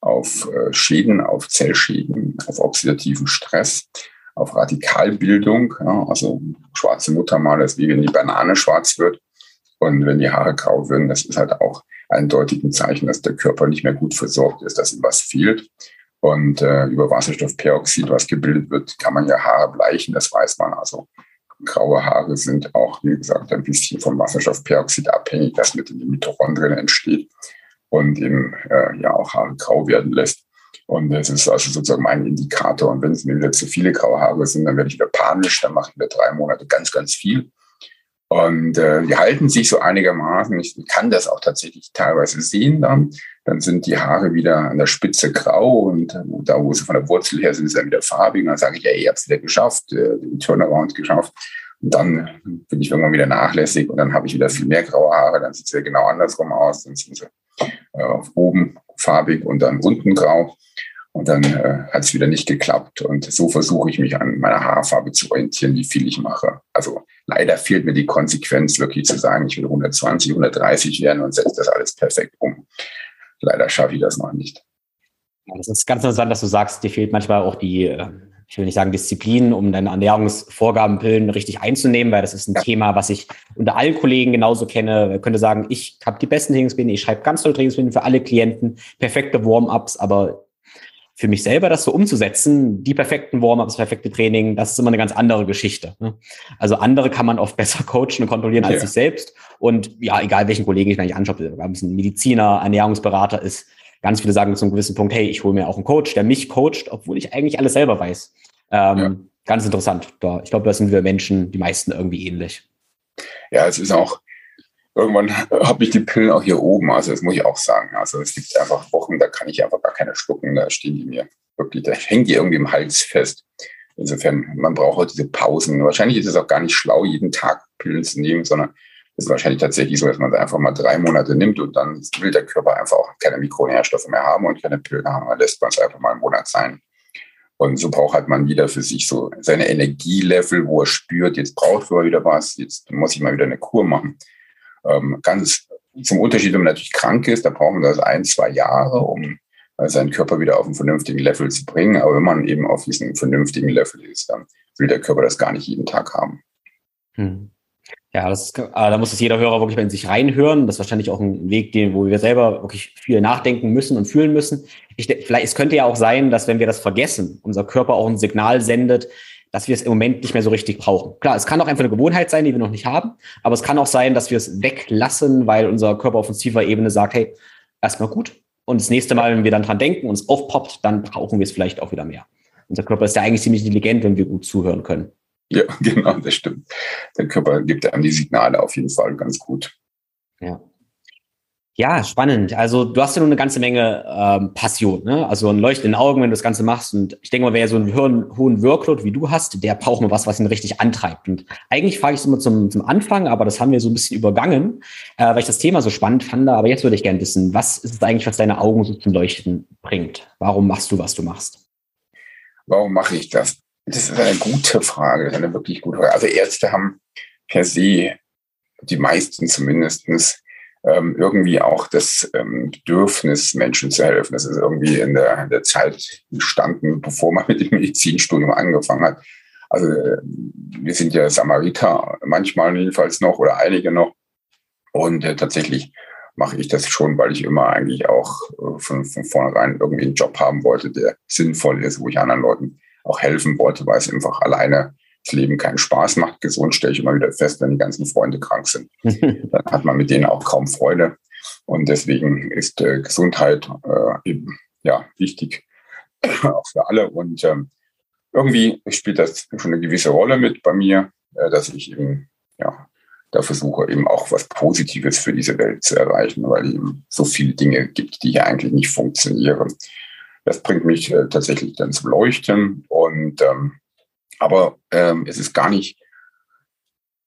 auf äh, Schäden, auf Zellschäden, auf oxidativen Stress, auf Radikalbildung. Ja, also schwarze Muttermale ist wie wenn die Banane schwarz wird. Und wenn die Haare grau werden, das ist halt auch ein Zeichen, dass der Körper nicht mehr gut versorgt ist, dass ihm was fehlt. Und äh, über Wasserstoffperoxid, was gebildet wird, kann man ja Haare bleichen, das weiß man. Also graue Haare sind auch, wie gesagt, ein bisschen vom Wasserstoffperoxid abhängig, das mit den Mitochondrien entsteht und eben äh, ja auch Haare grau werden lässt. Und es ist also sozusagen mein Indikator. Und wenn es mir wieder zu viele graue Haare sind, dann werde ich wieder panisch, dann mache ich wieder drei Monate ganz, ganz viel. Und äh, die halten sich so einigermaßen. Ich kann das auch tatsächlich teilweise sehen dann. Dann sind die Haare wieder an der Spitze grau und äh, da, wo sie von der Wurzel her sind, ist dann wieder farbig. Und dann sage ich, ey, ich habe es wieder geschafft, äh, den Turnaround geschafft. Und dann bin ich irgendwann wieder nachlässig und dann habe ich wieder viel mehr graue Haare. Dann sieht es ja genau andersrum aus. Dann sind sie äh, oben farbig und dann unten grau. Und dann äh, hat es wieder nicht geklappt. Und so versuche ich mich an meiner Haarfarbe zu orientieren, wie viel ich mache. Also leider fehlt mir die Konsequenz, wirklich zu sagen, ich will 120, 130 werden und setze das alles perfekt um. Leider schaffe ich das noch nicht. Das ist ganz interessant, dass du sagst, dir fehlt manchmal auch die, äh, ich will nicht sagen Disziplin, um deine Ernährungsvorgabenpillen richtig einzunehmen, weil das ist ein ja. Thema, was ich unter allen Kollegen genauso kenne. Ich könnte sagen, ich habe die besten Trainingspläne, ich schreibe ganz tolle Trainingspläne für alle Klienten, perfekte Warm-ups, aber für mich selber das so umzusetzen, die perfekten Warm-ups, perfekte Training, das ist immer eine ganz andere Geschichte. Ne? Also andere kann man oft besser coachen und kontrollieren als ja. sich selbst. Und ja, egal welchen Kollegen ich mir eigentlich anschaue, ob es ein Mediziner, Ernährungsberater ist, ganz viele sagen zu einem gewissen Punkt, hey, ich hole mir auch einen Coach, der mich coacht, obwohl ich eigentlich alles selber weiß. Ähm, ja. Ganz interessant. Da, ich glaube, da sind wir Menschen, die meisten irgendwie ähnlich. Ja, es ist auch, irgendwann habe ich die Pillen auch hier oben. Also das muss ich auch sagen. Also es gibt einfach Wochen, da kann ich einfach gar keine schlucken. Da stehen die mir wirklich, da hängen die irgendwie im Hals fest. Insofern, man braucht auch diese Pausen. Wahrscheinlich ist es auch gar nicht schlau, jeden Tag Pillen zu nehmen, sondern es ist wahrscheinlich tatsächlich so, dass man einfach mal drei Monate nimmt und dann will der Körper einfach auch keine Mikronährstoffe mehr haben und keine Pillen haben. Dann lässt man es einfach mal einen Monat sein. Und so braucht halt man wieder für sich so seine Energielevel, wo er spürt, jetzt braucht er wieder was, jetzt muss ich mal wieder eine Kur machen. Ähm, ganz zum Unterschied, wenn man natürlich krank ist, da braucht man das ein, zwei Jahre, um äh, seinen Körper wieder auf einen vernünftigen Level zu bringen. Aber wenn man eben auf diesem vernünftigen Level ist, dann will der Körper das gar nicht jeden Tag haben. Hm. Ja, das ist, äh, da muss es jeder Hörer wirklich in sich reinhören. Das ist wahrscheinlich auch ein Weg, den, wo wir selber wirklich viel nachdenken müssen und fühlen müssen. Ich, vielleicht, es könnte ja auch sein, dass wenn wir das vergessen, unser Körper auch ein Signal sendet, dass wir es im Moment nicht mehr so richtig brauchen. Klar, es kann auch einfach eine Gewohnheit sein, die wir noch nicht haben, aber es kann auch sein, dass wir es weglassen, weil unser Körper auf tiefer Ebene sagt, hey, erstmal gut. Und das nächste Mal, wenn wir dann dran denken und es aufpoppt, dann brauchen wir es vielleicht auch wieder mehr. Unser Körper ist ja eigentlich ziemlich intelligent, wenn wir gut zuhören können. Ja, genau, das stimmt. Der Körper gibt einem die Signale auf jeden Fall ganz gut. Ja. Ja, spannend. Also du hast ja nur eine ganze Menge ähm, Passion, ne? Also ein Leuchten in den Augen, wenn du das Ganze machst. Und ich denke mal, wer so einen hohen, hohen Workload wie du hast, der braucht mal was, was ihn richtig antreibt. Und eigentlich frage ich es immer zum, zum Anfang, aber das haben wir so ein bisschen übergangen, äh, weil ich das Thema so spannend fand. Aber jetzt würde ich gerne wissen, was ist es eigentlich, was deine Augen so zum Leuchten bringt? Warum machst du, was du machst? Warum mache ich das? Das ist eine gute Frage, das ist eine wirklich gute Frage. Also Ärzte haben per se, die meisten zumindestens ähm, irgendwie auch das ähm, Bedürfnis, Menschen zu helfen. Das ist irgendwie in der, in der Zeit entstanden, bevor man mit dem Medizinstudium angefangen hat. Also äh, wir sind ja Samariter, manchmal jedenfalls noch oder einige noch. Und äh, tatsächlich mache ich das schon, weil ich immer eigentlich auch äh, von, von vornherein irgendwie einen Job haben wollte, der sinnvoll ist, wo ich anderen Leuten auch helfen wollte, weil es einfach alleine das Leben keinen Spaß macht. Gesund stelle ich immer wieder fest, wenn die ganzen Freunde krank sind. Dann hat man mit denen auch kaum Freude. Und deswegen ist äh, Gesundheit äh, eben ja wichtig, auch für alle. Und ähm, irgendwie spielt das schon eine gewisse Rolle mit bei mir, äh, dass ich eben ja da versuche eben auch was Positives für diese Welt zu erreichen, weil es eben so viele Dinge gibt, die hier eigentlich nicht funktionieren. Das bringt mich äh, tatsächlich dann zum Leuchten und ähm, aber ähm, es ist gar nicht,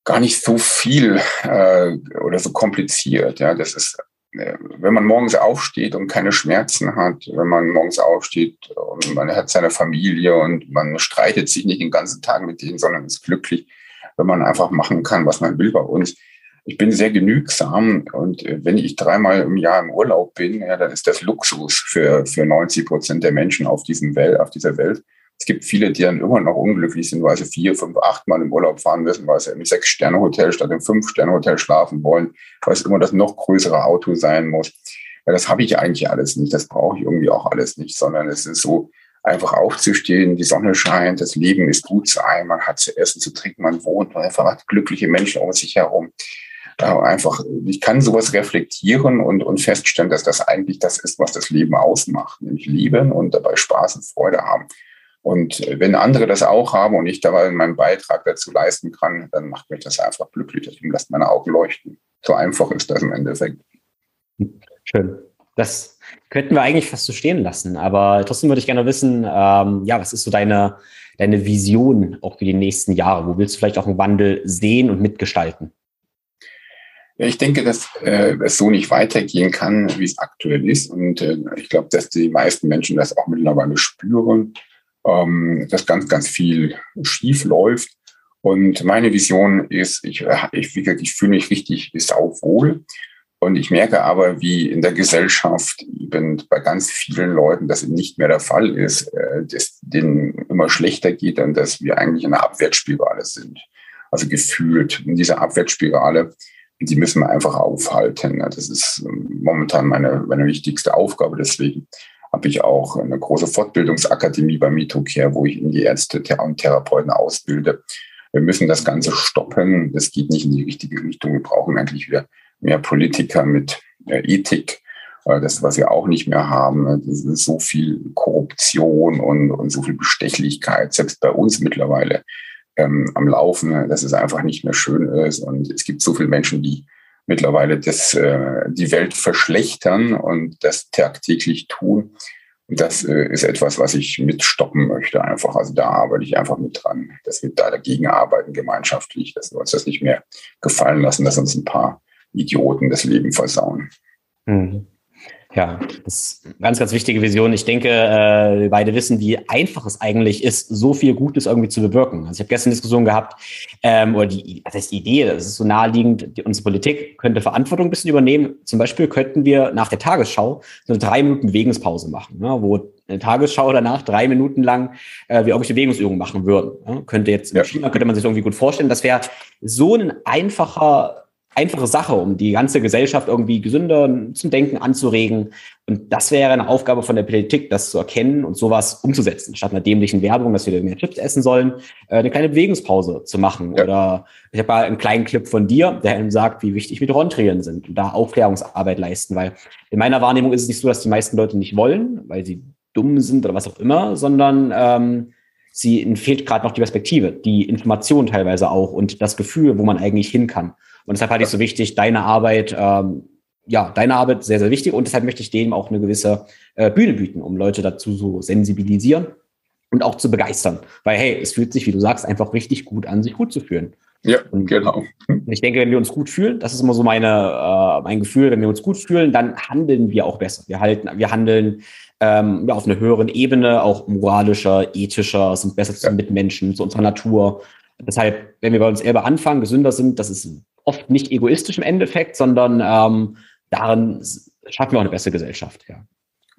gar nicht so viel äh, oder so kompliziert. Ja, das ist, äh, wenn man morgens aufsteht und keine Schmerzen hat, wenn man morgens aufsteht und man hat seine Familie und man streitet sich nicht den ganzen Tag mit denen, sondern ist glücklich, wenn man einfach machen kann, was man will bei uns. Ich bin sehr genügsam und äh, wenn ich dreimal im Jahr im Urlaub bin, ja, dann ist das Luxus für, für 90 Prozent der Menschen auf, diesem Welt, auf dieser Welt. Es gibt viele, die dann immer noch unglücklich sind, weil sie vier, fünf, acht Mal im Urlaub fahren müssen, weil sie im Sechs-Sterne-Hotel statt im Fünf-Sterne-Hotel schlafen wollen, weil es immer das noch größere Auto sein muss. Ja, das habe ich eigentlich alles nicht. Das brauche ich irgendwie auch alles nicht, sondern es ist so, einfach aufzustehen, die Sonne scheint, das Leben ist gut zu einem, man hat zu essen, zu trinken, man wohnt, man hat glückliche Menschen um sich herum. einfach, ich kann sowas reflektieren und, und feststellen, dass das eigentlich das ist, was das Leben ausmacht, nämlich lieben und dabei Spaß und Freude haben. Und wenn andere das auch haben und ich dabei meinen Beitrag dazu leisten kann, dann macht mich das einfach glücklich. Deswegen lasst meine Augen leuchten. So einfach ist das im Endeffekt. Schön. Das könnten wir eigentlich fast so stehen lassen. Aber trotzdem würde ich gerne wissen, ähm, ja, was ist so deine, deine Vision auch für die nächsten Jahre? Wo willst du vielleicht auch einen Wandel sehen und mitgestalten? Ja, ich denke, dass äh, es so nicht weitergehen kann, wie es aktuell ist. Und äh, ich glaube, dass die meisten Menschen das auch mittlerweile spüren ähm, dass ganz, ganz viel schief läuft. Und meine Vision ist, ich, ich, ich fühle mich richtig sauwohl. Und ich merke aber, wie in der Gesellschaft eben bei ganz vielen Leuten das nicht mehr der Fall ist, äh, dass denen immer schlechter geht und dass wir eigentlich in einer Abwärtsspirale sind. Also gefühlt in dieser Abwärtsspirale, die müssen wir einfach aufhalten. Das ist ähm, momentan meine, meine wichtigste Aufgabe. Deswegen habe ich auch eine große Fortbildungsakademie bei MitoCare, wo ich in die Ärzte und Therapeuten ausbilde. Wir müssen das Ganze stoppen. Das geht nicht in die richtige Richtung. Wir brauchen eigentlich wieder mehr Politiker mit äh, Ethik. Das, was wir auch nicht mehr haben. Ist so viel Korruption und, und so viel Bestechlichkeit, selbst bei uns mittlerweile ähm, am Laufen, dass es einfach nicht mehr schön ist. Und es gibt so viele Menschen, die mittlerweile das, äh, die Welt verschlechtern und das tagtäglich tun. Und das äh, ist etwas, was ich mitstoppen möchte einfach. Also da arbeite ich einfach mit dran, dass wir da dagegen arbeiten gemeinschaftlich, dass wir uns das nicht mehr gefallen lassen, dass uns ein paar Idioten das Leben versauen. Mhm. Ja, das ist eine ganz, ganz wichtige Vision. Ich denke, äh, wir beide wissen, wie einfach es eigentlich ist, so viel Gutes irgendwie zu bewirken. Also ich habe gestern eine Diskussion gehabt, ähm, oder die, das heißt die Idee, das ist so naheliegend, die, unsere Politik könnte Verantwortung ein bisschen übernehmen. Zum Beispiel könnten wir nach der Tagesschau so eine drei Minuten Bewegungspause machen, ne, wo eine Tagesschau danach drei Minuten lang äh, wir irgendwelche Bewegungsübungen machen würden. Ne? Könnte jetzt in ja. China, könnte man sich irgendwie gut vorstellen. Das wäre so ein einfacher einfache Sache, um die ganze Gesellschaft irgendwie gesünder zum Denken anzuregen. Und das wäre eine Aufgabe von der Politik, das zu erkennen und sowas umzusetzen. Statt einer dämlichen Werbung, dass wir mehr Chips essen sollen, äh, eine kleine Bewegungspause zu machen. Ja. Oder ich habe mal einen kleinen Clip von dir, der einem sagt, wie wichtig Mitochondrien sind und da Aufklärungsarbeit leisten. Weil in meiner Wahrnehmung ist es nicht so, dass die meisten Leute nicht wollen, weil sie dumm sind oder was auch immer, sondern ähm, sie fehlt gerade noch die Perspektive, die Information teilweise auch und das Gefühl, wo man eigentlich hin kann. Und deshalb hatte ich so wichtig, deine Arbeit, ähm, ja, deine Arbeit sehr, sehr wichtig. Und deshalb möchte ich dem auch eine gewisse äh, Bühne bieten, um Leute dazu so sensibilisieren und auch zu begeistern. Weil, hey, es fühlt sich, wie du sagst, einfach richtig gut an, sich gut zu fühlen. Ja, und genau. Ich denke, wenn wir uns gut fühlen, das ist immer so meine, äh, mein Gefühl, wenn wir uns gut fühlen, dann handeln wir auch besser. Wir halten, wir handeln ähm, ja, auf einer höheren Ebene, auch moralischer, ethischer, sind besser zu ja. Mitmenschen, zu unserer Natur. Deshalb, wenn wir bei uns selber anfangen, gesünder sind, das ist oft nicht egoistisch im Endeffekt, sondern ähm, darin schaffen wir auch eine bessere Gesellschaft, ja.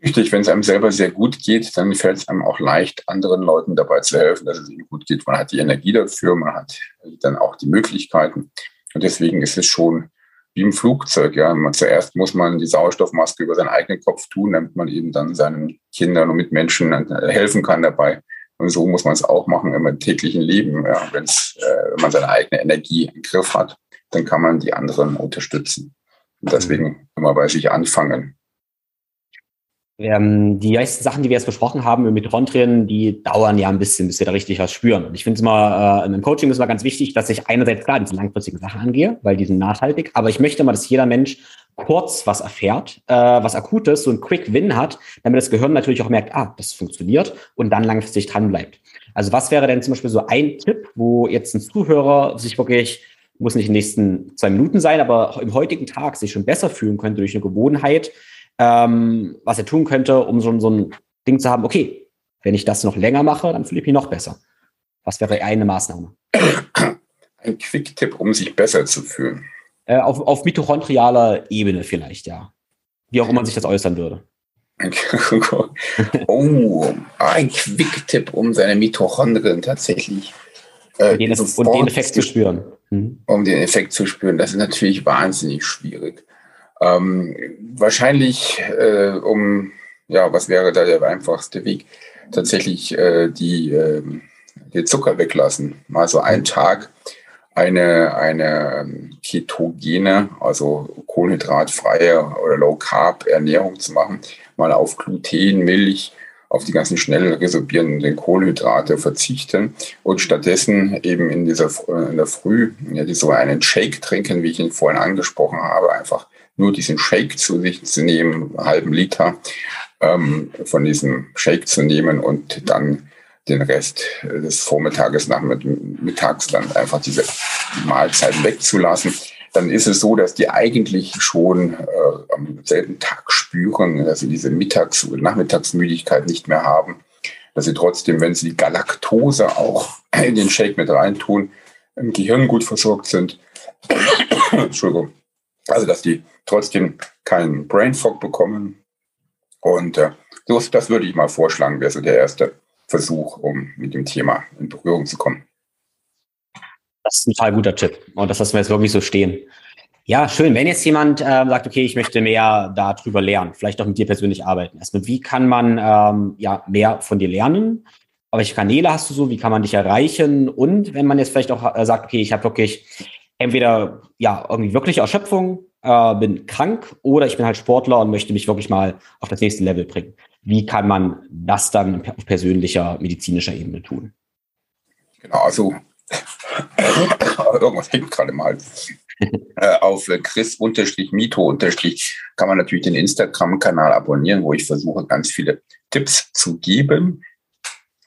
Richtig, wenn es einem selber sehr gut geht, dann fällt es einem auch leicht, anderen Leuten dabei zu helfen, dass es ihnen gut geht. Man hat die Energie dafür, man hat dann auch die Möglichkeiten. Und deswegen ist es schon wie im Flugzeug. Ja, man, zuerst muss man die Sauerstoffmaske über seinen eigenen Kopf tun, damit man eben dann seinen Kindern und Mitmenschen helfen kann dabei. Und so muss man es auch machen im täglichen Leben, ja, äh, wenn man seine eigene Energie im Griff hat dann kann man die anderen unterstützen. Und deswegen immer bei sich anfangen. Ähm, die meisten Sachen, die wir jetzt besprochen haben mit Mitochondrien, die dauern ja ein bisschen, bis wir da richtig was spüren. Und ich finde es immer, äh, im Coaching ist immer ganz wichtig, dass ich einerseits klar diese langfristigen Sachen angehe, weil die sind nachhaltig, aber ich möchte mal, dass jeder Mensch kurz was erfährt, äh, was Akutes, so ein Quick Win hat, damit das Gehirn natürlich auch merkt, ah, das funktioniert und dann langfristig dran bleibt. Also was wäre denn zum Beispiel so ein Tipp, wo jetzt ein Zuhörer sich wirklich muss nicht in den nächsten zwei Minuten sein, aber im heutigen Tag sich schon besser fühlen könnte durch eine Gewohnheit, ähm, was er tun könnte, um so, so ein Ding zu haben, okay, wenn ich das noch länger mache, dann fühle ich mich noch besser. Was wäre eine Maßnahme? Ein Quick-Tipp, um sich besser zu fühlen. Äh, auf, auf mitochondrialer Ebene vielleicht, ja. Wie auch immer sich das äußern würde. oh, ein Quick-Tipp, um seine Mitochondrien tatsächlich äh, den, und den Effekt zu spüren. Mhm. Um den Effekt zu spüren. Das ist natürlich wahnsinnig schwierig. Ähm, wahrscheinlich, äh, um, ja, was wäre da der einfachste Weg? Tatsächlich äh, die, äh, den Zucker weglassen. Mal so einen Tag eine, eine ähm, ketogene, also kohlenhydratfreie oder Low Carb Ernährung zu machen, mal auf Gluten, Milch, auf die ganzen schnell resorbierenden Kohlenhydrate verzichten und stattdessen eben in dieser in der Früh ja, so einen Shake trinken, wie ich ihn vorhin angesprochen habe, einfach nur diesen Shake zu sich zu nehmen, einen halben Liter ähm, von diesem Shake zu nehmen und dann den Rest des Vormittages, nachmittags dann einfach diese Mahlzeiten wegzulassen dann ist es so, dass die eigentlich schon äh, am selben Tag spüren, dass sie diese Mittags- und Nachmittagsmüdigkeit nicht mehr haben, dass sie trotzdem, wenn sie die Galaktose auch in den Shake mit reintun, im Gehirn gut versorgt sind. Entschuldigung. Also, dass die trotzdem keinen Brain Fog bekommen. Und äh, das, das würde ich mal vorschlagen, wäre so der erste Versuch, um mit dem Thema in Berührung zu kommen. Das ist ein total guter Tipp. Und das lassen wir jetzt wirklich so stehen. Ja, schön. Wenn jetzt jemand äh, sagt, okay, ich möchte mehr darüber lernen, vielleicht auch mit dir persönlich arbeiten. Erstmal, wie kann man ähm, ja mehr von dir lernen? Welche Kanäle hast du so? Wie kann man dich erreichen? Und wenn man jetzt vielleicht auch äh, sagt, okay, ich habe wirklich entweder ja irgendwie wirklich Erschöpfung, äh, bin krank oder ich bin halt Sportler und möchte mich wirklich mal auf das nächste Level bringen. Wie kann man das dann auf persönlicher medizinischer Ebene tun? Genau, also Irgendwas hängt gerade mal. äh, auf Chris-Mito- kann man natürlich den Instagram-Kanal abonnieren, wo ich versuche, ganz viele Tipps zu geben.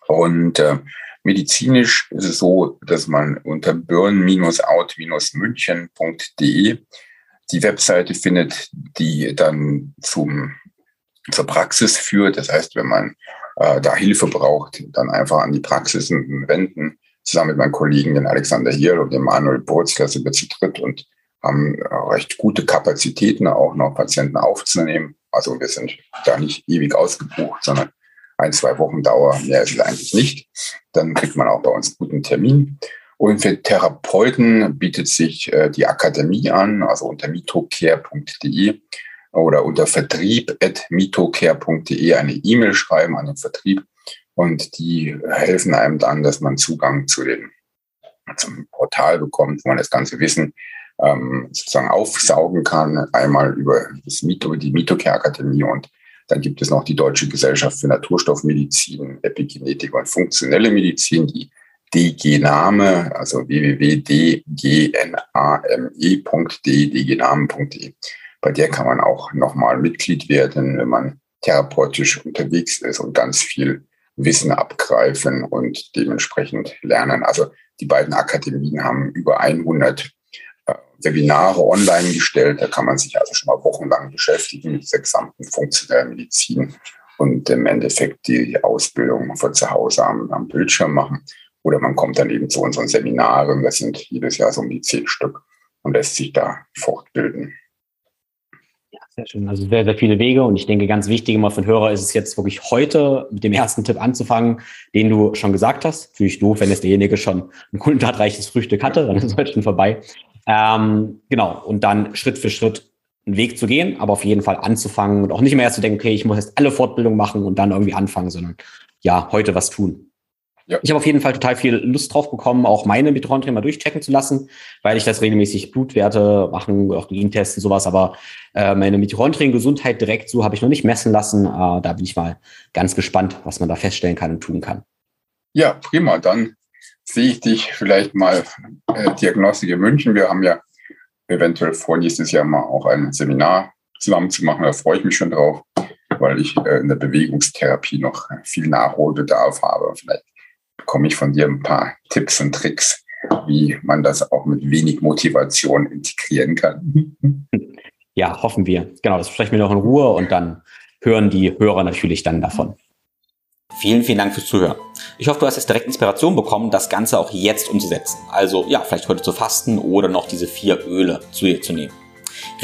Und äh, medizinisch ist es so, dass man unter burn-out-münchen.de die Webseite findet, die dann zum, zur Praxis führt. Das heißt, wenn man äh, da Hilfe braucht, dann einfach an die Praxis wenden, zusammen mit meinen Kollegen, den Alexander Hirl und dem Manuel Burz, da sind wir zu dritt und haben äh, recht gute Kapazitäten, auch noch Patienten aufzunehmen. Also wir sind da nicht ewig ausgebucht, sondern ein, zwei Wochen Dauer, mehr ist es eigentlich nicht. Dann kriegt man auch bei uns guten Termin. Und für Therapeuten bietet sich äh, die Akademie an, also unter mitocare.de oder unter vertrieb.mitocare.de eine E-Mail schreiben an den Vertrieb und die helfen einem dann, dass man Zugang zu den, zum Portal bekommt, wo man das ganze Wissen ähm, sozusagen aufsaugen kann. Einmal über das Mito, die Mitocare Akademie und dann gibt es noch die Deutsche Gesellschaft für Naturstoffmedizin, Epigenetik und funktionelle Medizin, die DG-Name, also www.dgname.de, dgnamen.de. Bei der kann man auch nochmal Mitglied werden, wenn man therapeutisch unterwegs ist und ganz viel Wissen abgreifen und dementsprechend lernen. Also die beiden Akademien haben über 100 äh, Webinare online gestellt. Da kann man sich also schon mal wochenlang beschäftigen mit der gesamten funktionellen Medizin und im Endeffekt die Ausbildung von zu Hause am, am Bildschirm machen. Oder man kommt dann eben zu unseren Seminaren, das sind jedes Jahr so um die zehn Stück und lässt sich da fortbilden. Sehr schön. Also sehr, sehr viele Wege und ich denke, ganz wichtig immer für den Hörer ist es jetzt wirklich heute mit dem ersten Tipp anzufangen, den du schon gesagt hast. Natürlich doof, wenn es derjenige schon ein kohlenhydratreiches Frühstück hatte, dann ist heute schon vorbei. Ähm, genau, und dann Schritt für Schritt einen Weg zu gehen, aber auf jeden Fall anzufangen und auch nicht mehr erst zu denken, okay, ich muss jetzt alle Fortbildungen machen und dann irgendwie anfangen, sondern ja, heute was tun. Ja. Ich habe auf jeden Fall total viel Lust drauf bekommen, auch meine Mitochondrien mal durchchecken zu lassen, weil ich das regelmäßig Blutwerte machen, auch Gentests und sowas, aber äh, meine Mitochondrien-Gesundheit direkt so habe ich noch nicht messen lassen. Äh, da bin ich mal ganz gespannt, was man da feststellen kann und tun kann. Ja, prima. Dann sehe ich dich vielleicht mal äh, Diagnostik in München. Wir haben ja eventuell vor, nächstes Jahr mal auch ein Seminar zusammen zu machen. Da freue ich mich schon drauf, weil ich äh, in der Bewegungstherapie noch viel Nachholbedarf habe. Vielleicht bekomme ich von dir ein paar Tipps und Tricks, wie man das auch mit wenig Motivation integrieren kann. Ja, hoffen wir. Genau, das sprechen wir noch in Ruhe und dann hören die Hörer natürlich dann davon. Vielen, vielen Dank fürs Zuhören. Ich hoffe, du hast jetzt direkt Inspiration bekommen, das Ganze auch jetzt umzusetzen. Also ja, vielleicht heute zu fasten oder noch diese vier Öle zu dir zu nehmen.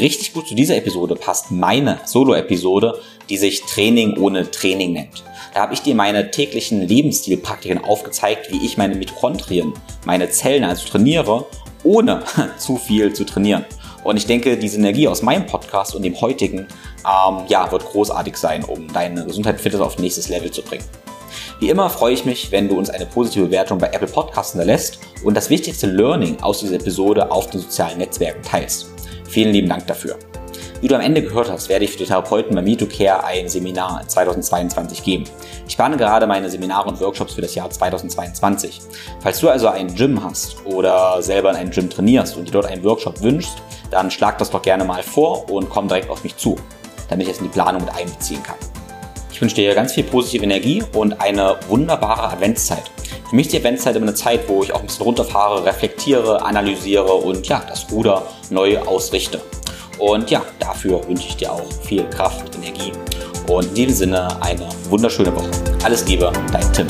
Richtig gut zu dieser Episode passt meine Solo-Episode, die sich Training ohne Training nennt. Da habe ich dir meine täglichen Lebensstilpraktiken aufgezeigt, wie ich meine Mitochondrien, meine Zellen also trainiere, ohne zu viel zu trainieren. Und ich denke, die Synergie aus meinem Podcast und dem heutigen ähm, ja, wird großartig sein, um deine Gesundheit und Fitness auf nächstes Level zu bringen. Wie immer freue ich mich, wenn du uns eine positive Bewertung bei Apple Podcasts hinterlässt und das wichtigste Learning aus dieser Episode auf den sozialen Netzwerken teilst. Vielen lieben Dank dafür. Wie du am Ende gehört hast, werde ich für die Therapeuten bei MeToCare ein Seminar 2022 geben. Ich plane gerade meine Seminare und Workshops für das Jahr 2022. Falls du also ein Gym hast oder selber in einem Gym trainierst und dir dort einen Workshop wünschst, dann schlag das doch gerne mal vor und komm direkt auf mich zu, damit ich es in die Planung mit einbeziehen kann. Ich wünsche dir ganz viel positive Energie und eine wunderbare Adventszeit. Für mich ist die Adventszeit immer eine Zeit, wo ich auch ein bisschen runterfahre, reflektiere, analysiere und ja, das Ruder neu ausrichte. Und ja, dafür wünsche ich dir auch viel Kraft, Energie und in diesem Sinne eine wunderschöne Woche. Alles Liebe, dein Tim.